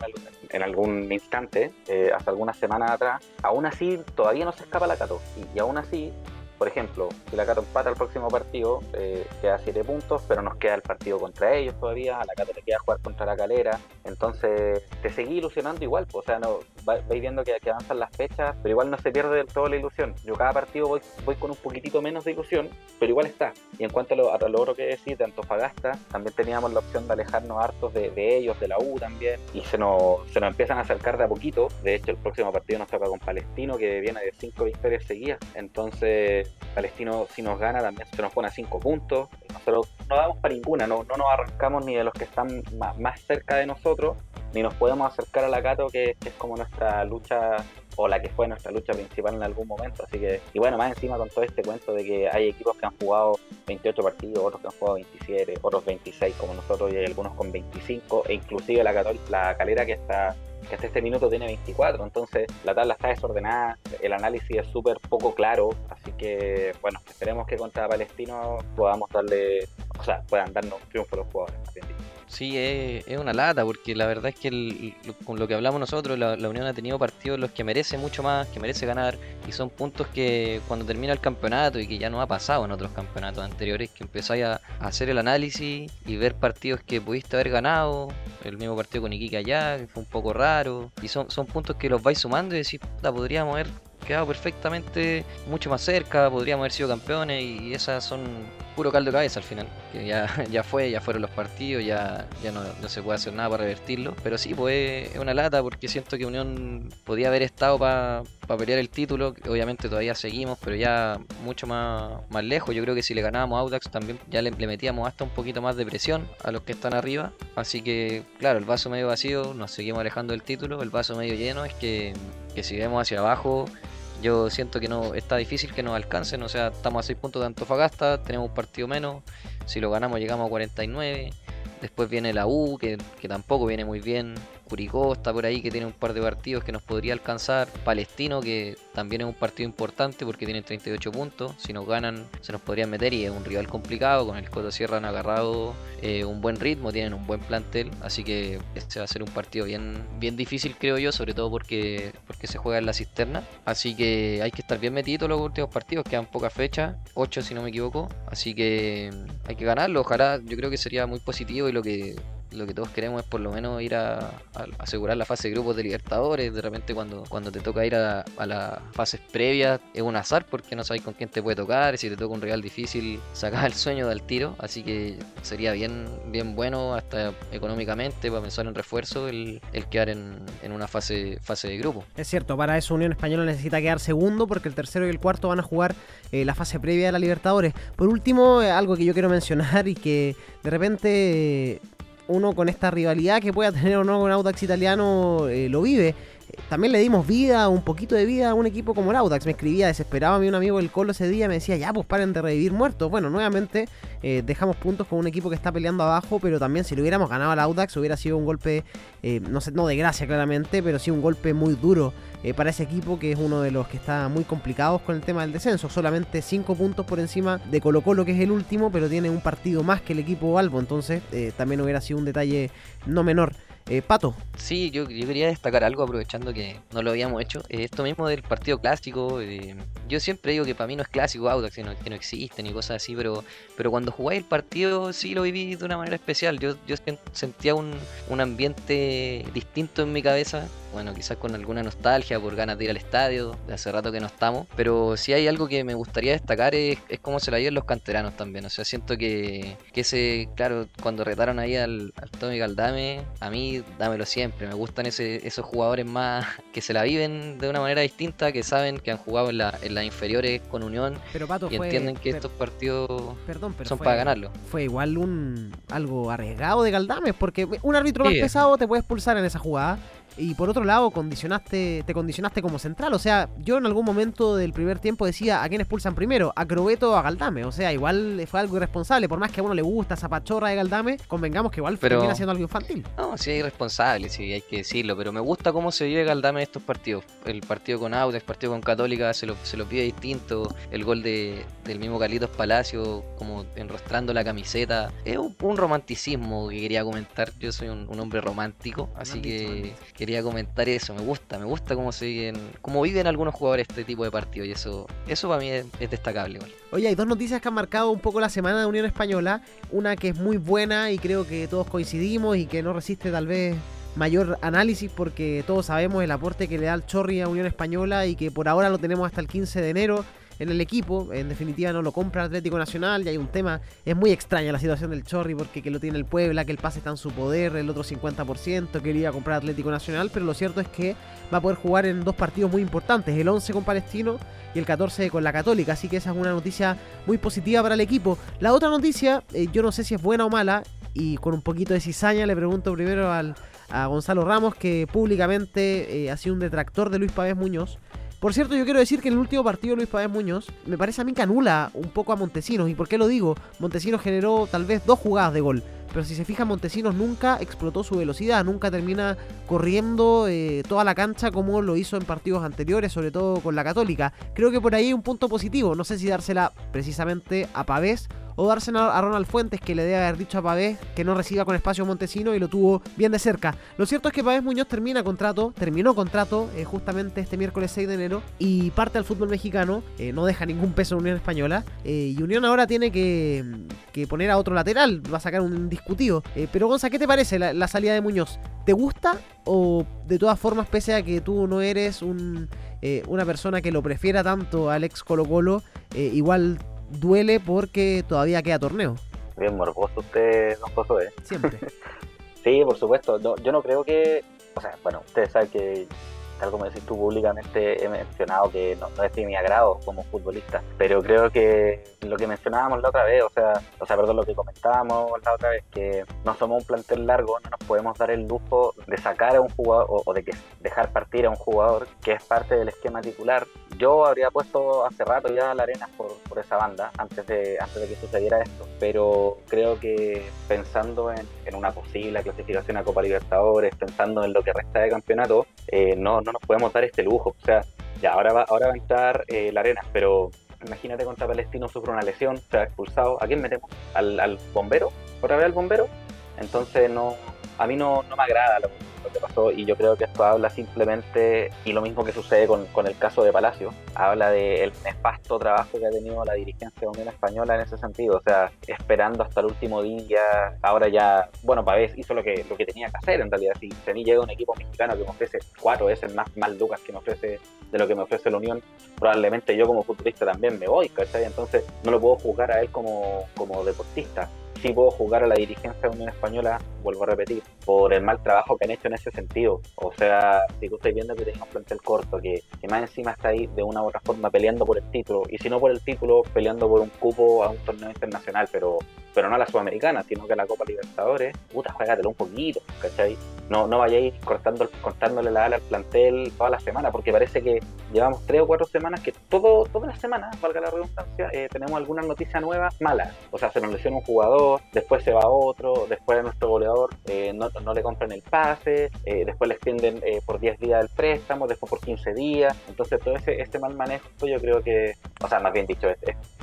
en, algún instante, eh, hace algunas semanas atrás, aún así todavía no se escapa la Cato. Y, y aún así por ejemplo, si la Cato empata el próximo partido, eh, queda 7 puntos, pero nos queda el partido contra ellos todavía, a la Cato le queda jugar contra la Calera, entonces te seguí ilusionando igual, o sea, no vais viendo que, avanzan las fechas, pero igual no se pierde del todo la ilusión. Yo cada partido voy, voy con un poquitito menos de ilusión, pero igual está. Y en cuanto a lo, a lo otro que decís de Antofagasta, también teníamos la opción de alejarnos hartos de, ellos, de la U también, y se nos, se nos empiezan a acercar de a poquito. De hecho, el próximo partido nos toca con Palestino, que viene de 5 victorias seguidas, entonces Palestino si nos gana también se nos pone a 5 puntos. Nosotros no damos para ninguna, no, no nos arrancamos ni de los que están más, cerca de nosotros, ni nos podemos acercar a la Cato, que, es como nuestra lucha o la que fue nuestra lucha principal en algún momento. Así que, y bueno, más encima con todo este cuento de que hay equipos que han jugado 28 partidos, otros que han jugado 27, otros 26 como nosotros y hay algunos con 25, e inclusive la, la calera que está que hasta este minuto tiene 24, entonces la tabla está desordenada, el análisis es súper poco claro, así que bueno, esperemos que contra Palestino podamos darle, o sea, puedan darnos un triunfo los jugadores. Sí, es, una lata, porque la verdad es que con lo que hablamos nosotros, la, Unión ha tenido partidos los que merece mucho más, que merece ganar, y son puntos que cuando termina el campeonato y que ya no ha pasado en otros campeonatos anteriores, que empezáis a, hacer el análisis y ver partidos que pudiste haber ganado, el mismo partido con Iquique allá, que fue un poco raro, y son, son puntos que los vais sumando y decís, podríamos haber quedado perfectamente mucho más cerca, podríamos haber sido campeones y esas son puro caldo de cabeza al final. Que ya, ya fue, ya fueron los partidos, ya, ya no, se puede hacer nada para revertirlo. Pero sí, pues es una lata porque siento que Unión podía haber estado para pelear el título. Obviamente todavía seguimos, pero ya mucho más, más lejos. Yo creo que si le ganábamos a Audax también ya le, le metíamos hasta un poquito más de presión a los que están arriba. Así que, claro, el vaso medio vacío, nos seguimos alejando del título. El vaso medio lleno es que, que si vemos hacia abajo yo siento que no está difícil que nos alcancen, o sea, estamos a 6 puntos de Antofagasta, tenemos un partido menos, si lo ganamos llegamos a 49, después viene la U, que, que tampoco viene muy bien, Curicó está por ahí que tiene un par de partidos que nos podría alcanzar. Palestino que también es un partido importante porque tienen 38 puntos. Si nos ganan se nos podrían meter y es un rival complicado. Con el Coto Sierra han agarrado eh, un buen ritmo, tienen un buen plantel. Así que este va a ser un partido bien, bien difícil creo yo, sobre todo porque, porque se juega en la cisterna. Así que hay que estar bien metido los últimos partidos, quedan pocas fechas, 8 si no me equivoco. Así que hay que ganarlo. Ojalá yo creo que sería muy positivo y lo que lo que todos queremos es por lo menos ir a, asegurar la fase de grupos de Libertadores. De repente cuando, cuando te toca ir a, las fases previas es un azar porque no sabes con quién te puede tocar. Si te toca un rival difícil, sacas el sueño del tiro. Así que sería bien, bien bueno hasta económicamente para pensar en refuerzo el, quedar en, una fase, fase de grupo. Es cierto, para eso Unión Española necesita quedar segundo porque el tercero y el cuarto van a jugar eh, la fase previa de la Libertadores. Por último, eh, algo que yo quiero mencionar y que de repente uno con esta rivalidad que pueda tener o no con Audax Italiano eh, lo vive también le dimos vida, un poquito de vida a un equipo como el Audax. Me escribía, desesperaba a mí un amigo del Colo ese día, me decía, ya, pues paren de revivir muertos. Bueno, nuevamente eh, dejamos puntos con un equipo que está peleando abajo, pero también si lo hubiéramos ganado al Audax hubiera sido un golpe, eh, no sé, no de gracia claramente, pero sí un golpe muy duro eh, para ese equipo que es uno de los que está muy complicados con el tema del descenso. Solamente 5 puntos por encima de Colo Colo, que es el último, pero tiene un partido más que el equipo Albo, entonces también hubiera sido un detalle no menor. Eh, Pato. Sí, yo, quería destacar algo aprovechando que no lo habíamos hecho. Eh, esto mismo del partido clásico. Eh, yo siempre digo que para mí no es clásico Audax, que no, que no existe ni cosas así, pero, pero cuando jugáis el partido sí lo viví de una manera especial. Yo, yo sentía un, un ambiente distinto en mi cabeza bueno, quizás con alguna nostalgia por ganas de ir al estadio, de hace rato que no estamos, pero si hay algo que me gustaría destacar es, es cómo se la viven los canteranos también, o sea, siento que, que ese, claro, cuando retaron ahí al, al Tommy Galdame, a mí dámelo siempre, me gustan ese, esos jugadores más que se la viven de una manera distinta, que saben que han jugado en, la, en las inferiores con Unión Pero Pato y fue. entienden que estos partidos Perdón, pero son fue- para ganarlo. Fue igual un algo arriesgado de Galdames, porque un árbitro más pesado te puede expulsar en esa jugada. Y por otro lado, condicionaste, te condicionaste como central. O sea, yo en algún momento del primer tiempo decía, ¿a quién expulsan primero? ¿A Crobeto o a Galdame? O sea, igual fue algo irresponsable. Por más que a uno le gusta esa pachorra de Galdame, convengamos que igual Pero- termina siendo algo infantil. No, sí hay responsables, sí, hay que decirlo, pero me gusta cómo se vive Galdame en estos partidos. El partido con Audax, el partido con Católica, se lo, se lo pide distinto. El gol de, del mismo Carlitos Palacio, como enrostrando la camiseta. Es un, un romanticismo que quería comentar. Yo soy un, un hombre romántico, así que. Quería comentar eso. Me gusta, me gusta cómo viven, cómo viven algunos jugadores este tipo de partidos y eso, eso para mí es, es destacable. igual. Oye, hay dos noticias que han marcado un poco la semana de Unión Española. Una que es muy buena y creo que todos coincidimos y que no resiste tal vez mayor análisis porque todos sabemos el aporte que le da el Chorri a Unión Española y que por ahora lo tenemos hasta el 15 de enero en el equipo. En definitiva no lo compra Atlético Nacional y hay un tema, es muy extraña la situación del Chorri porque que lo tiene el Puebla, que el pase está en su poder, el otro 50% que iba a comprar Atlético Nacional, pero lo cierto es que va a poder jugar en dos partidos muy importantes, el 11 con Palestino y el 14 con la Católica, así que esa es una noticia muy positiva para el equipo. La otra noticia, eh, yo no sé si es buena o mala, y con un poquito de cizaña le pregunto primero al, a Gonzalo Ramos, que públicamente eh, ha sido un detractor de Luis Pavés Muñoz. Por cierto, yo quiero decir que en el último partido Luis Pavés Muñoz, me parece a mí que anula un poco a Montesinos. ¿Y por qué lo digo? Montesinos generó tal vez dos jugadas de gol. Pero si se fija, Montesinos nunca explotó su velocidad, nunca termina corriendo eh, toda la cancha como lo hizo en partidos anteriores, sobre todo con la Católica. Creo que por ahí hay un punto positivo. No sé si dársela precisamente a Pavés o dársela a Ronald Fuentes, que le debe haber dicho a Pavés que no reciba con espacio Montesino y lo tuvo bien de cerca. Lo cierto es que Pavés Muñoz termina contrato, terminó contrato eh, justamente este miércoles 6 de enero y parte al fútbol mexicano, eh, no deja ningún peso en Unión Española. eh, y Unión ahora tiene que, que poner a otro lateral, va a sacar un discutido. Eh, pero Gonza, ¿qué te parece la, salida de Muñoz? ¿Te gusta o de todas formas, pese a que tú no eres un, una persona que lo prefiera tanto al ex Colo Colo, igual duele porque todavía queda torneo? Bien morboso usted, don Josué. Siempre. Sí, por supuesto. No, yo no creo que. O sea, bueno, ustedes saben que, tal como decís tú públicamente, he mencionado que no, no es de mi agrado como futbolista. Pero creo que lo que mencionábamos la otra vez, o sea, o sea, perdón, lo que comentábamos la otra vez, que no somos un plantel largo, no nos podemos dar el lujo de sacar a un jugador o, o de que dejar partir a un jugador que es parte del esquema titular. Yo habría puesto hace rato ya la arena por, por esa banda antes de, antes de que sucediera esto, pero creo que pensando en, en una posible clasificación a Copa Libertadores, pensando en lo que resta de campeonato, eh, no, no nos podemos dar este lujo. O sea, ya ahora va, ahora va a entrar eh, la arena, pero imagínate contra Palestino sufre una lesión, se ha expulsado. ¿A quién metemos? ¿Al, al bombero? ¿Otra vez al bombero? Entonces no, a mí no, no me agrada lo, lo que pasó y yo creo que esto habla simplemente, y lo mismo que sucede con, con el caso de Palacio, habla del nefasto trabajo que ha tenido la dirigencia de Española en ese sentido, o sea, esperando hasta el último día, ahora ya, bueno, Pavés hizo lo que, lo que tenía que hacer en realidad, si, mí llega un equipo mexicano que me ofrece cuatro veces más, más lucas que me ofrece de lo que me ofrece la Unión, probablemente yo como futbolista también me voy, ¿cachai? Entonces no lo puedo juzgar a él como, como deportista. Sí puedo jugar a la dirigencia de Unión Española, vuelvo a repetir, por el mal trabajo que han hecho en ese sentido. O sea, si tú estás viendo que tenemos un plantel corto, que, que más encima está ahí de una u otra forma peleando por el título, y si no por el título, peleando por un cupo a un torneo internacional, pero pero no a la Sudamericana, sino que a la Copa Libertadores, puta, juégatelo un poquito, ¿cachai? No, no vayáis cortando, cortándole la ala al plantel toda la semana, porque parece que llevamos tres o cuatro semanas que todo, todas las semanas, valga la redundancia, eh, tenemos alguna noticia nueva mala. O sea, se nos lesiona un jugador, después se va otro, después nuestro goleador eh, no, no, le compran el pase, eh, después le extienden eh, por 10 días el préstamo, después por 15 días. Entonces, todo ese, ese mal manejo, yo creo que, o sea, más bien dicho,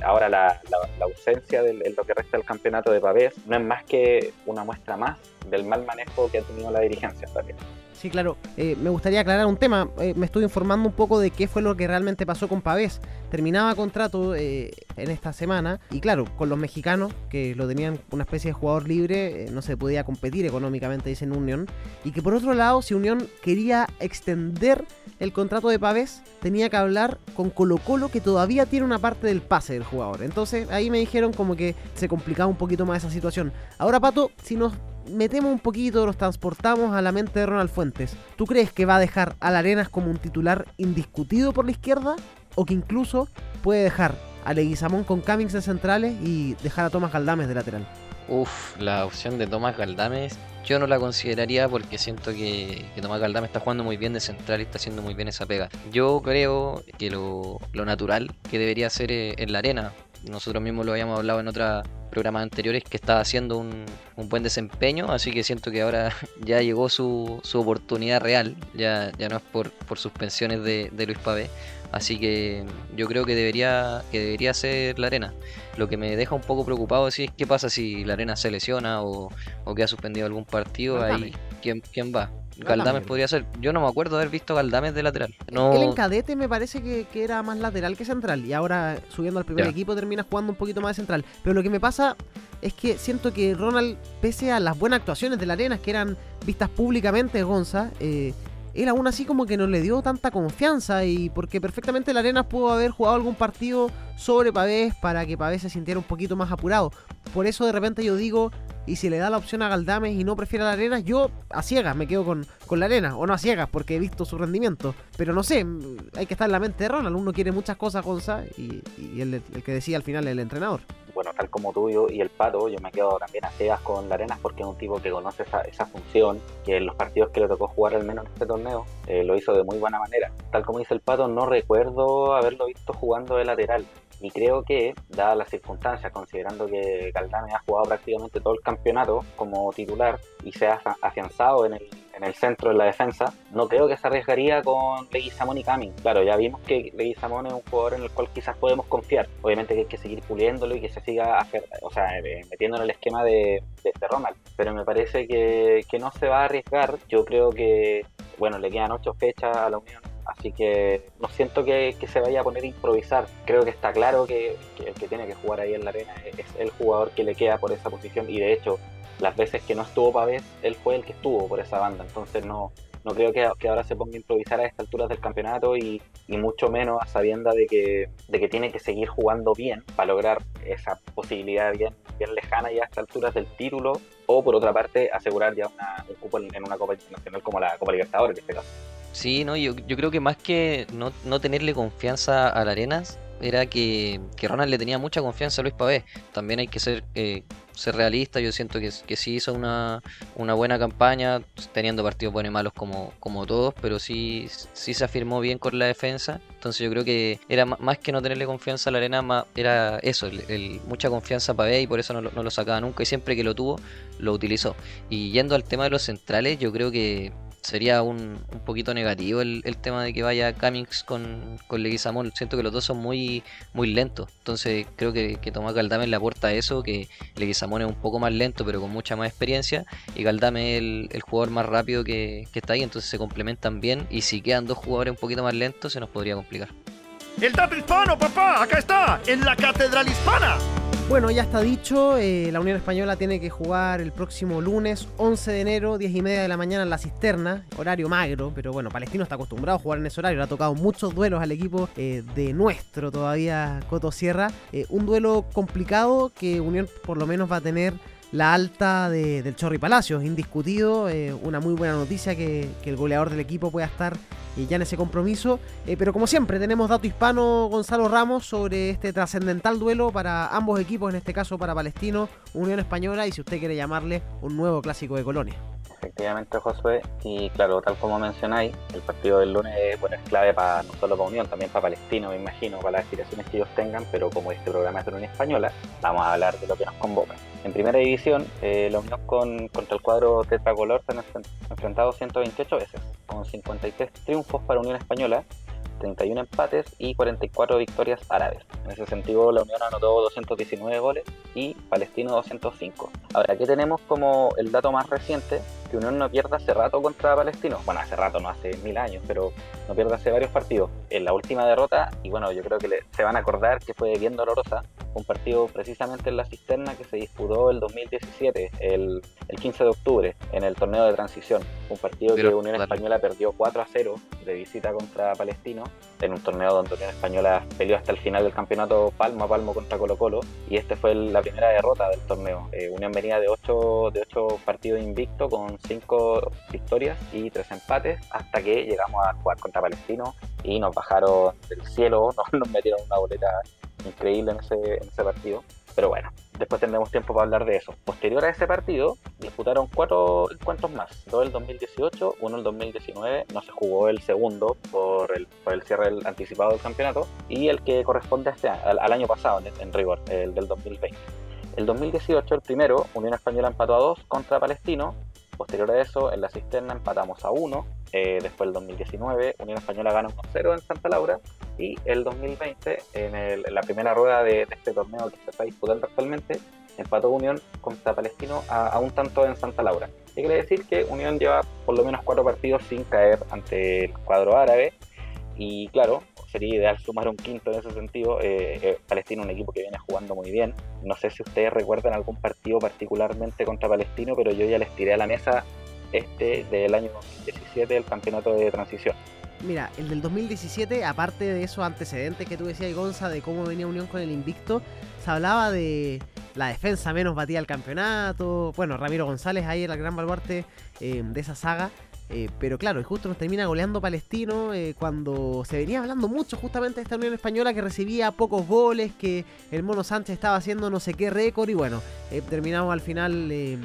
ahora la, la, la ausencia de lo que resta del campeonato de Pavés no es más que una muestra más del mal manejo que ha tenido la dirigencia también. Sí, claro. Eh, me gustaría aclarar un tema. Eh, me estoy informando un poco de qué fue lo que realmente pasó con Pavés. Terminaba contrato eh, en esta semana y claro, con los mexicanos, que lo tenían una especie de jugador libre, no se podía competir económicamente, dicen Unión. Y que por otro lado, si Unión quería extender el contrato de Pavés, tenía que hablar con Colo Colo, que todavía tiene una parte del pase del jugador. Entonces ahí me dijeron como que se complicaba un poquito más esa situación. Ahora, Pato, si nos metemos un poquito, nos transportamos a la mente de Ronald Fuentes. ¿Tú crees que va a dejar a la Arenas como un titular indiscutido por la izquierda? ¿O que incluso puede dejar a Leguizamón con Cummings de centrales y dejar a Tomás Galdames de lateral? Uf, la opción de Tomás Galdames yo no la consideraría porque siento que, Tomás Galdames está jugando muy bien de central y está haciendo muy bien esa pega. Yo creo que lo, natural que debería ser eh, en la arena, nosotros mismos lo habíamos hablado en otros programas anteriores, que está haciendo un, buen desempeño, así que siento que ahora ya llegó su, oportunidad real, ya, ya no es por, por suspensiones de, de Luis Pavé, así que yo creo que debería, que debería ser la arena. Lo que me deja un poco preocupado es qué pasa si la arena se lesiona o, o queda suspendido algún partido, ahí ¿quién, quién va? Galdames podría ser. Yo no me acuerdo haber visto Galdames de lateral. No... Él en cadete me parece que, era más lateral que central. Y ahora subiendo al primer equipo termina jugando un poquito más de central. Pero lo que me pasa es que siento que Ronald, pese a las buenas actuaciones de la Arenas que eran vistas públicamente, Gonza, eh, él aún así como que no le dio tanta confianza y porque perfectamente la Arenas pudo haber jugado algún partido sobre Pavés para que Pavés se sintiera un poquito más apurado. Por eso de repente yo digo, y si le da la opción a Galdames y no prefiere la arena, yo a ciegas me quedo con, con la arena, o no a ciegas porque he visto su rendimiento. Pero no sé, hay que estar en la mente de Ronald, uno quiere muchas cosas, Gonza, y, y el, que decía al final el entrenador. Bueno, tal como tú y el Pato, yo me quedo también a ciegas con la arena porque es un tipo que conoce esa, esa función, que en los partidos que le tocó jugar al menos en este torneo, eh, lo hizo de muy buena manera. Tal como dice el Pato, no recuerdo haberlo visto jugando de lateral. Y creo que, dadas las circunstancias, considerando que Galdame ha jugado prácticamente todo el campeonato como titular y se ha afianzado en el, en el centro de la defensa, no creo que se arriesgaría con Leguizamón y Camin. Claro, ya vimos que Leguizamón es un jugador en el cual quizás podemos confiar. Obviamente que hay que seguir puliéndolo y que se siga o sea, eh, metiendo en el esquema de, de, Ronald. Pero me parece que, que no se va a arriesgar. Yo creo que, bueno, le quedan ocho fechas a la Unión Así que no siento que, se vaya a poner a improvisar. Creo que está claro que, el que tiene que jugar ahí en la arena es el jugador que le queda por esa posición. Y de hecho, las veces que no estuvo Pavés, él fue el que estuvo por esa banda. Entonces no, no creo que, ahora se ponga a improvisar a estas alturas del campeonato y, mucho menos a sabienda de que, de que tiene que seguir jugando bien para lograr esa posibilidad bien, bien lejana ya a estas alturas del título o por otra parte asegurar ya una, un cupo en una Copa Internacional como la Copa Libertadores en este caso. Sí, no, yo, yo creo que más que no, no tenerle confianza a la Arenas, era que, que, Ronald le tenía mucha confianza a Luis Pavé. También hay que ser, eh, ser realista, yo siento que, que sí hizo una, una, buena campaña, teniendo partidos buenos y malos como, como todos, pero sí, sí se afirmó bien con la defensa. Entonces yo creo que era más que no tenerle confianza a la arena, más, era eso, el, mucha confianza a Pavé y por eso no, no lo sacaba nunca y siempre que lo tuvo, lo utilizó. Y yendo al tema de los centrales, yo creo que sería un, un poquito negativo el, el, tema de que vaya Cummings con, con Leguizamón. Siento que los dos son muy, muy lentos. Entonces creo que, que Tomás Galdame le aporta eso, que Leguizamón es un poco más lento pero con mucha más experiencia. Y Galdame es el, el jugador más rápido que, que está ahí. Entonces se complementan bien. Y si quedan dos jugadores un poquito más lentos se nos podría complicar. El dato hispano, papá, acá está, en la Catedral Hispana. Bueno, ya está dicho, eh, la Unión Española tiene que jugar el próximo lunes 11 de enero, 10 y media de la mañana en la cisterna, horario magro, pero bueno, Palestino está acostumbrado a jugar en ese horario, le ha tocado muchos duelos al equipo eh, de nuestro todavía Coto Sierra, eh, un duelo complicado que Unión por lo menos va a tener la alta de, del Chorri Palacios, indiscutido, una muy buena noticia que, que el goleador del equipo pueda estar y ya en ese compromiso. Eh, pero como siempre, tenemos dato hispano Gonzalo Ramos sobre este trascendental duelo para ambos equipos, en este caso para Palestino, Unión Española y si usted quiere llamarle un nuevo clásico de Colonia. Efectivamente, Josué, y claro, tal como mencionáis, el partido del lunes es clave para no solo para Unión, también para Palestino, me imagino, para las aspiraciones que ellos tengan, pero como este programa es de Unión Española, vamos a hablar de lo que nos convoca. En primera división, eh, la Unión con, contra el cuadro tetracolor se han enfrentado 128 veces, con 53 triunfos para Unión Española, 31 empates y 44 victorias árabes. En ese sentido, la Unión anotó 219 goles y Palestino 205. Ahora, aquí tenemos como el dato más reciente que Unión no pierda hace rato contra Palestino. Bueno, hace rato, no hace mil años, pero no pierde hace varios partidos. En la última derrota, y bueno, yo creo que se van a acordar que fue bien dolorosa, un partido precisamente en la cisterna que se disputó el 2017, el, el 15 de octubre, en el torneo de transición. Un partido que Unión Española perdió 4 a 0 de visita contra Palestino, en un torneo donde Unión Española peleó hasta el final del campeonato palmo a palmo contra Colo Colo, y este fue la primera derrota del torneo. Eh, Unión venía de 8, de 8 partidos invicto con 5 victorias y 3 empates, hasta que llegamos a jugar contra Palestino y nos bajaron del cielo, nos, nos metieron una boleta increíble en ese, en ese partido. Pero bueno, después tendremos tiempo para hablar de eso. Posterior a ese partido, disputaron cuatro encuentros más. Dos el 2018, uno el 2019. No se jugó el segundo por el, por el cierre anticipado del campeonato. Y el que corresponde a este, al, al año pasado, en, en rigor, el del 2020. El 2018, el primero, Unión Española empató a dos contra Palestino. Posterior a eso, en la cisterna empatamos a uno eh, después el 2019, Unión Española gana 1-0 en Santa Laura. Y el 2020, en, el, en la primera rueda de, de, este torneo que se está disputando actualmente, empató Unión contra Palestino a, a, un tanto en Santa Laura. ¿Qué quiere decir? Que Unión lleva por lo menos cuatro partidos sin caer ante el cuadro árabe. Y claro, sería ideal sumar un quinto en ese sentido. Eh, eh, Palestino es un equipo que viene jugando muy bien. No sé si ustedes recuerdan algún partido particularmente contra Palestino, pero yo ya les tiré a la mesa este del año 2017, el campeonato de transición. Mira, el del 2017, aparte de esos antecedentes que tú decías, Gonza, de cómo venía Unión con el invicto, se hablaba de la defensa menos batida del campeonato. Bueno, Ramiro González ahí era el gran baluarte eh, de esa saga. Eh, pero claro, justo nos termina goleando Palestino eh, cuando se venía hablando mucho justamente de esta Unión Española que recibía pocos goles, que el Mono Sánchez estaba haciendo no sé qué récord y bueno, eh, terminamos al final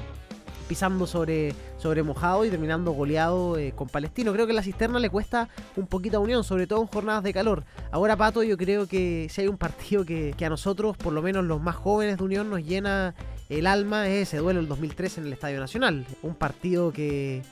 pisando sobre, sobre mojado y terminando goleado con Palestino. Creo que la cisterna le cuesta un poquito a Unión, sobre todo en jornadas de calor. Ahora, Pato, yo creo que si hay un partido que, que a nosotros, por lo menos los más jóvenes de Unión, nos llena el alma, es ese duelo el 2003 en el Estadio Nacional. Un partido que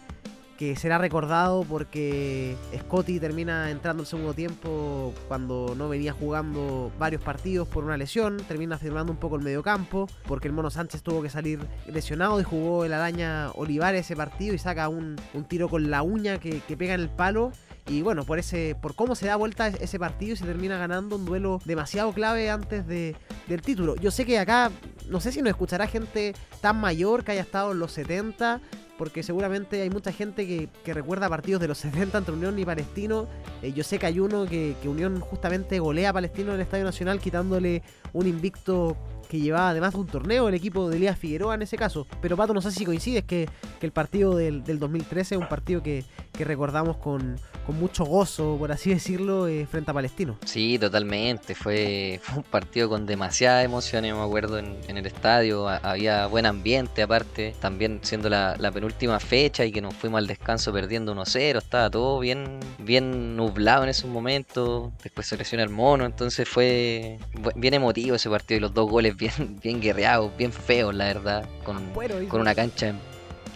que será recordado porque Scotty termina entrando el segundo tiempo cuando no venía jugando varios partidos por una lesión, termina firmando un poco el mediocampo porque el Mono Sánchez tuvo que salir lesionado y jugó el araña Olivares ese partido y saca un, un tiro con la uña que, que pega en el palo y bueno, por ese por cómo se da vuelta ese partido y se termina ganando un duelo demasiado clave antes de, del título. Yo sé que acá, no sé si nos escuchará gente tan mayor que haya estado en los 70, porque seguramente hay mucha gente que, recuerda partidos de los 70 entre Unión y Palestino. Eh, yo sé que hay uno que, que Unión justamente golea a Palestino en el Estadio Nacional quitándole un invicto que llevaba además de un torneo el equipo de Elías Figueroa en ese caso. Pero Pato, no sé si coincides que, que el partido del, del, 2013 es un partido que, que recordamos con, con, mucho gozo, por así decirlo, eh, frente a Palestino. Sí, totalmente. Fue, fue, un partido con demasiada emoción, me acuerdo, en, en el estadio. había buen ambiente, aparte, también siendo la, la, penúltima fecha y que nos fuimos al descanso perdiendo 1-0. Estaba todo bien, bien nublado en esos momentos. Después se lesiona el mono, entonces fue bien emotivo ese partido y los dos goles bien, bien guerreados, bien feos, la verdad. Con, con una cancha en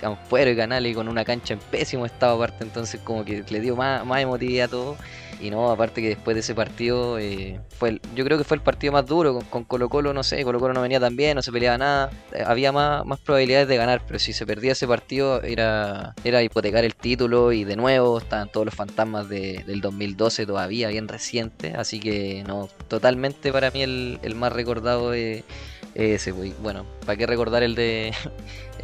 Campuero y Canales con una cancha en pésimo estado aparte, entonces como que le dio más, más emotividad a todo. Y no, aparte que después de ese partido, eh, fue yo creo que fue el partido más duro. Con, Colo Colo, no sé, Colo Colo no venía tan bien, no se peleaba nada. Eh, había más, más probabilidades de ganar, pero si se perdía ese partido era, era hipotecar el título y de nuevo estaban todos los fantasmas de, del 2012 todavía, bien reciente. Así que no, totalmente para mí el, más recordado de ese, bueno, ¿para qué recordar el de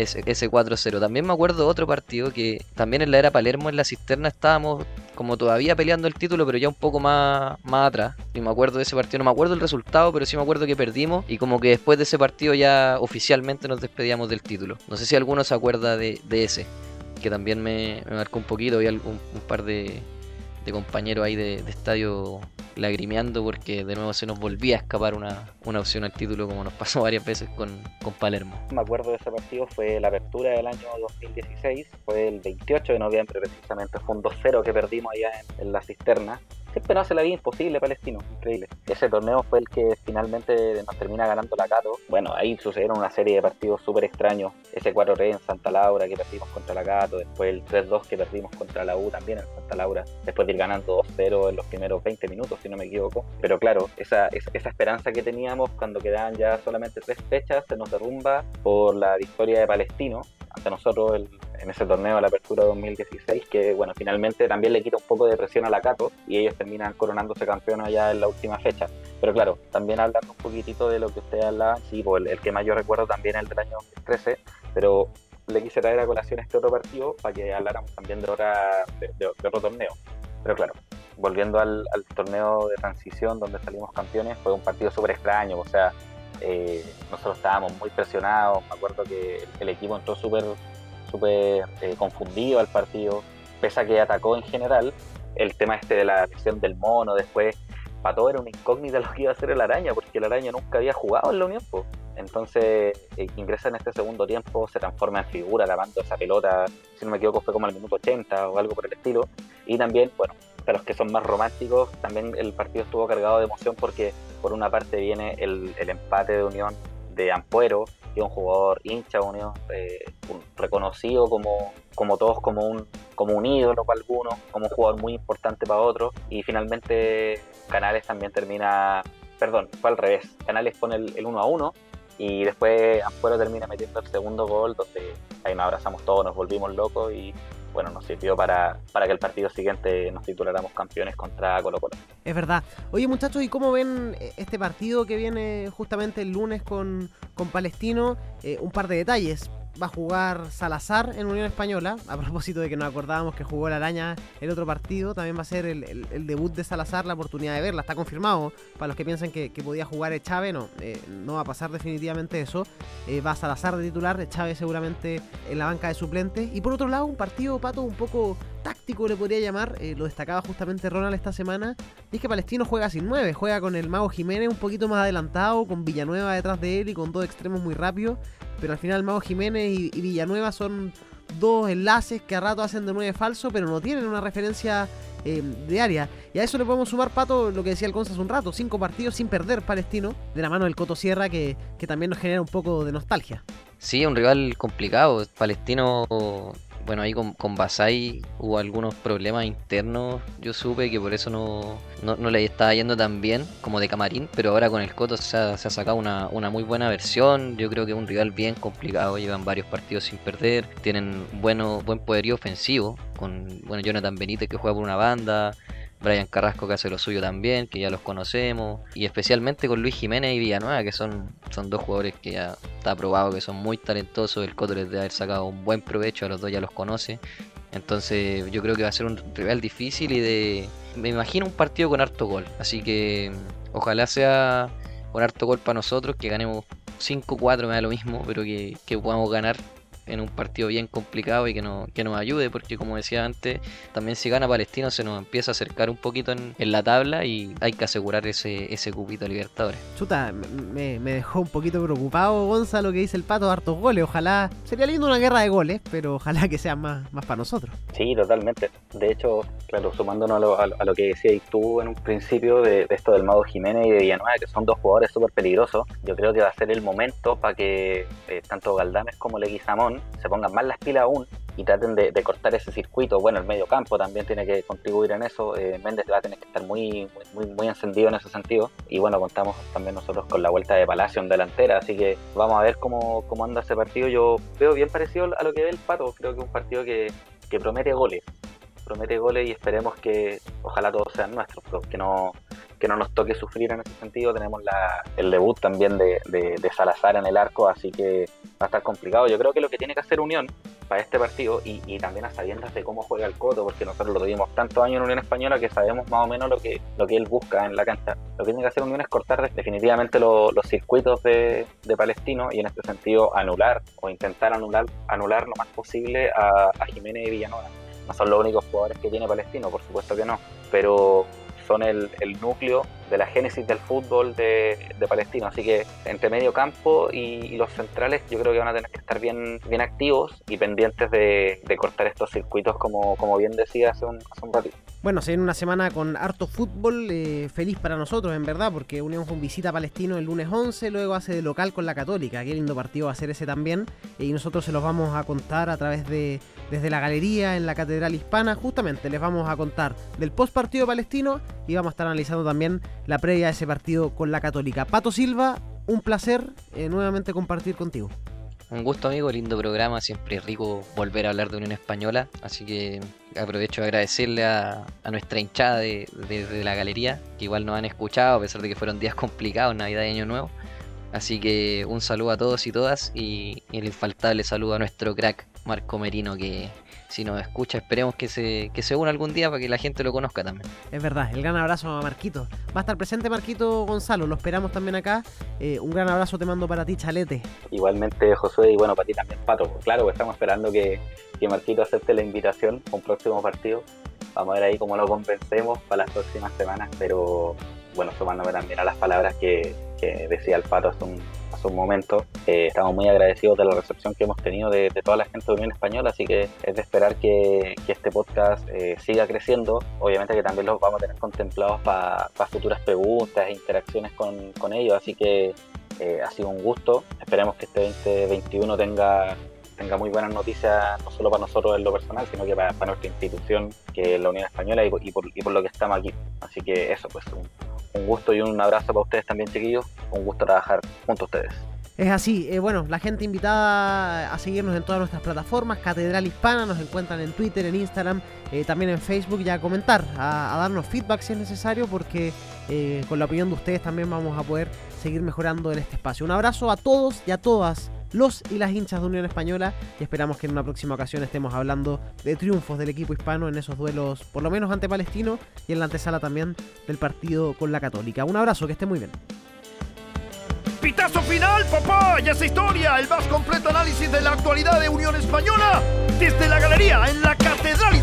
ese, ese 4-0? También me acuerdo otro partido que también en la era Palermo, en la cisterna, estábamos como todavía peleando el título, pero ya un poco más, más atrás. Y me acuerdo de ese partido, no me acuerdo el resultado, pero sí me acuerdo que perdimos. Y como que después de ese partido ya oficialmente nos despedíamos del título. No sé si alguno se acuerda de, de ese, que también me, marcó un poquito. y un, un par de, compañeros ahí de estadio lagrimeando porque de nuevo se nos volvía a escapar una, una opción al título como nos pasó varias veces con, con, Palermo. Me acuerdo de ese partido, fue la apertura del año 2016, fue el 28 de noviembre precisamente, fue un 2-0 que perdimos allá en, en la cisterna siempre nos hace la vida imposible Palestino, increíble. Ese torneo fue el que finalmente nos termina ganando la Cato. Bueno, ahí sucedieron una serie de partidos súper extraños. Ese 4-3 en Santa Laura que perdimos contra la Cato, después el 3-2 que perdimos contra la U también en Santa Laura, después de ir ganando 2-0 en los primeros 20 minutos, si no me equivoco. Pero claro, esa, esa, esperanza que teníamos cuando quedaban ya solamente tres fechas se nos derrumba por la victoria de Palestino ante nosotros el, en ese torneo de la Apertura 2016, que bueno, finalmente también le quita un poco de presión a la Cato y ellos terminan coronándose campeón allá en la última fecha. Pero claro, también hablando un poquitito de lo que usted habla, sí, pues el, que más yo recuerdo también es el del año 2013, pero le quise traer a colación este otro partido para que habláramos también de, otra, de, otro torneo. Pero claro, volviendo al, torneo de transición donde salimos campeones, fue un partido súper extraño, o sea, eh, nosotros estábamos muy presionados, me acuerdo que el equipo entró súper súper eh, confundido al partido, pese a que atacó en general, el tema este de la lesión del mono, después para todo era una incógnita lo que iba a hacer el araña, porque el araña nunca había jugado en la Unión. Entonces eh, ingresa en este segundo tiempo, se transforma en figura lavando esa pelota, si no me equivoco fue como al minuto 80 o algo por el estilo. Y también, bueno, para los que son más románticos, también el partido estuvo cargado de emoción porque por una parte viene el, el empate de Unión de Ampuero, es un jugador hincha Unión, eh, reconocido como, como todos como un, como un ídolo para algunos, como un jugador muy importante para otros, y finalmente Canales también termina, perdón, fue al revés, Canales pone el, 1 a 1 y después Ampuero termina metiendo el segundo gol, donde ahí nos abrazamos todos, nos volvimos locos y bueno, nos sirvió para, para que el partido siguiente nos tituláramos campeones contra Colo Colo. Es verdad. Oye muchachos, ¿y cómo ven este partido que viene justamente el lunes con, con Palestino? Eh, un par de detalles va a jugar Salazar en Unión Española. A propósito de que nos acordábamos que jugó la araña el otro partido, también va a ser el, debut de Salazar, la oportunidad de verla. Está confirmado. Para los que piensan que, podía jugar Chávez, no, eh, no va a pasar definitivamente eso. Eh, va Salazar de titular, Chávez seguramente en la banca de suplente. Y por otro lado, un partido, Pato, un poco táctico le podría llamar. Eh, lo destacaba justamente Ronald esta semana. Y es que Palestino juega sin nueve, juega con el Mago Jiménez un poquito más adelantado, con Villanueva detrás de él y con dos extremos muy rápidos pero al final Mago Jiménez y, Villanueva son dos enlaces que a rato hacen de nueve falso, pero no tienen una referencia eh, diaria. Y a eso le podemos sumar, Pato, lo que decía el Conza hace un rato, cinco partidos sin perder Palestino, de la mano del Coto Sierra, que, que también nos genera un poco de nostalgia. Sí, un rival complicado. Palestino bueno, ahí con, con Basai hubo algunos problemas internos. Yo supe que por eso no, no, le estaba yendo tan bien como de camarín, pero ahora con el Coto se ha, sacado una, muy buena versión. Yo creo que es un rival bien complicado. Llevan varios partidos sin perder, tienen bueno, buen poderío ofensivo. Con bueno, Jonathan Benítez que juega por una banda, Brian Carrasco que hace lo suyo también, que ya los conocemos, y especialmente con Luis Jiménez y Villanueva, que son, son dos jugadores que ya está probado que son muy talentosos, el Coto les debe haber sacado un buen provecho, a los dos ya los conoce, entonces yo creo que va a ser un rival difícil y de... Me imagino un partido con harto gol, así que ojalá sea con harto gol para nosotros, que ganemos 5-4, me da lo mismo, pero que, que podamos ganar en un partido bien complicado y que, no, que nos ayude, porque como decía antes, también si gana Palestino se nos empieza a acercar un poquito en, la tabla y hay que asegurar ese, ese cupito Libertadores. Chuta, me, dejó un poquito preocupado Gonzalo que dice el pato de hartos goles. Ojalá, sería lindo una guerra de goles, pero ojalá que sea más, más para nosotros. Sí, totalmente. De hecho, claro, sumándonos a lo, a, lo que decías tú en un principio de, esto del Mago Jiménez y de Villanueva, que son dos jugadores súper peligrosos, yo creo que va a ser el momento para que eh, tanto Galdames como Leguizamón se pongan más las pilas aún y traten de, cortar ese circuito. Bueno, el medio campo también tiene que contribuir en eso. Eh, Méndez va a tener que estar muy, muy, muy encendido en ese sentido. Y bueno, contamos también nosotros con la vuelta de Palacio en delantera, así que vamos a ver cómo, cómo anda ese partido. Yo veo bien parecido a lo que ve el Pato. Creo que es un partido que, que promete goles. Promete goles y esperemos que ojalá todos sean nuestros, que no que no nos toque sufrir en ese sentido. Tenemos la, el debut también de, de, Salazar en el arco, así que va a estar complicado. Yo creo que lo que tiene que hacer Unión para este partido y, y, también a sabiendas de cómo juega el Coto, porque nosotros lo tuvimos tantos años en Unión Española que sabemos más o menos lo que, lo que él busca en la cancha. Lo que tiene que hacer Unión es cortar definitivamente los circuitos de, de, Palestino y en este sentido anular o intentar anular, anular lo más posible a, a Jiménez y Villanueva. No son los únicos jugadores que tiene Palestino, por supuesto que no, pero son el, núcleo de la génesis del fútbol de, Palestino. Así que entre medio campo y, los centrales yo creo que van a tener que estar bien, bien activos y pendientes de, cortar estos circuitos como, como bien decía hace un, hace un ratito. Bueno, se viene una semana con harto fútbol, eh, feliz para nosotros, en verdad, porque Unión con visita a Palestino el lunes 11, luego hace de local con la Católica. Qué lindo partido va a ser ese también. Y nosotros se los vamos a contar a través de, desde la galería en la Catedral Hispana. Justamente les vamos a contar del post partido palestino y vamos a estar analizando también la previa de ese partido con la Católica. Pato Silva, un placer eh, nuevamente compartir contigo. Un gusto amigo, lindo programa, siempre rico volver a hablar de Unión Española, así que aprovecho de agradecerle a, nuestra hinchada de, la galería, que igual nos han escuchado a pesar de que fueron días complicados, Navidad y Año Nuevo. Así que un saludo a todos y todas y el infaltable saludo a nuestro crack Marco Merino que si nos escucha, esperemos que se, que se una algún día para que la gente lo conozca también. Es verdad, el gran abrazo a Marquito. Va a estar presente Marquito Gonzalo, lo esperamos también acá. Eh, un gran abrazo te mando para ti, Chalete. Igualmente, Josué, y bueno, para ti también, Pato. Claro, pues estamos esperando que, que Marquito acepte la invitación a un próximo partido. Vamos a ver ahí cómo lo convencemos para las próximas semanas, pero bueno, sumándome también a las palabras que, decía el Pato hace un, un momento. Eh, estamos muy agradecidos de la recepción que hemos tenido de, toda la gente de Unión Española, así que es de esperar que, este podcast eh, siga creciendo. Obviamente que también los vamos a tener contemplados para futuras preguntas e interacciones con, ellos, así que eh, ha sido un gusto. Esperemos que este 2021 tenga tenga muy buenas noticias, no solo para nosotros en lo personal, sino que para, nuestra institución, que es la Unión Española, y, por, y por lo que estamos aquí. Así que eso, pues un, un gusto y un abrazo para ustedes también, chiquillos. Un gusto trabajar junto a ustedes. Es así, eh, bueno, la gente invitada a seguirnos en todas nuestras plataformas, Catedral Hispana, nos encuentran en Twitter, en Instagram, eh, también en Facebook y a comentar, a, darnos feedback si es necesario, porque eh, con la opinión de ustedes también vamos a poder seguir mejorando en este espacio. Un abrazo a todos y a todas los y las hinchas de Unión Española y esperamos que en una próxima ocasión estemos hablando de triunfos del equipo hispano en esos duelos, por lo menos ante Palestino y en la antesala también del partido con la Católica. Un abrazo, que esté muy bien. Pitazo final, papá, y esa historia, el más completo análisis de la actualidad de Unión Española desde la galería en la catedral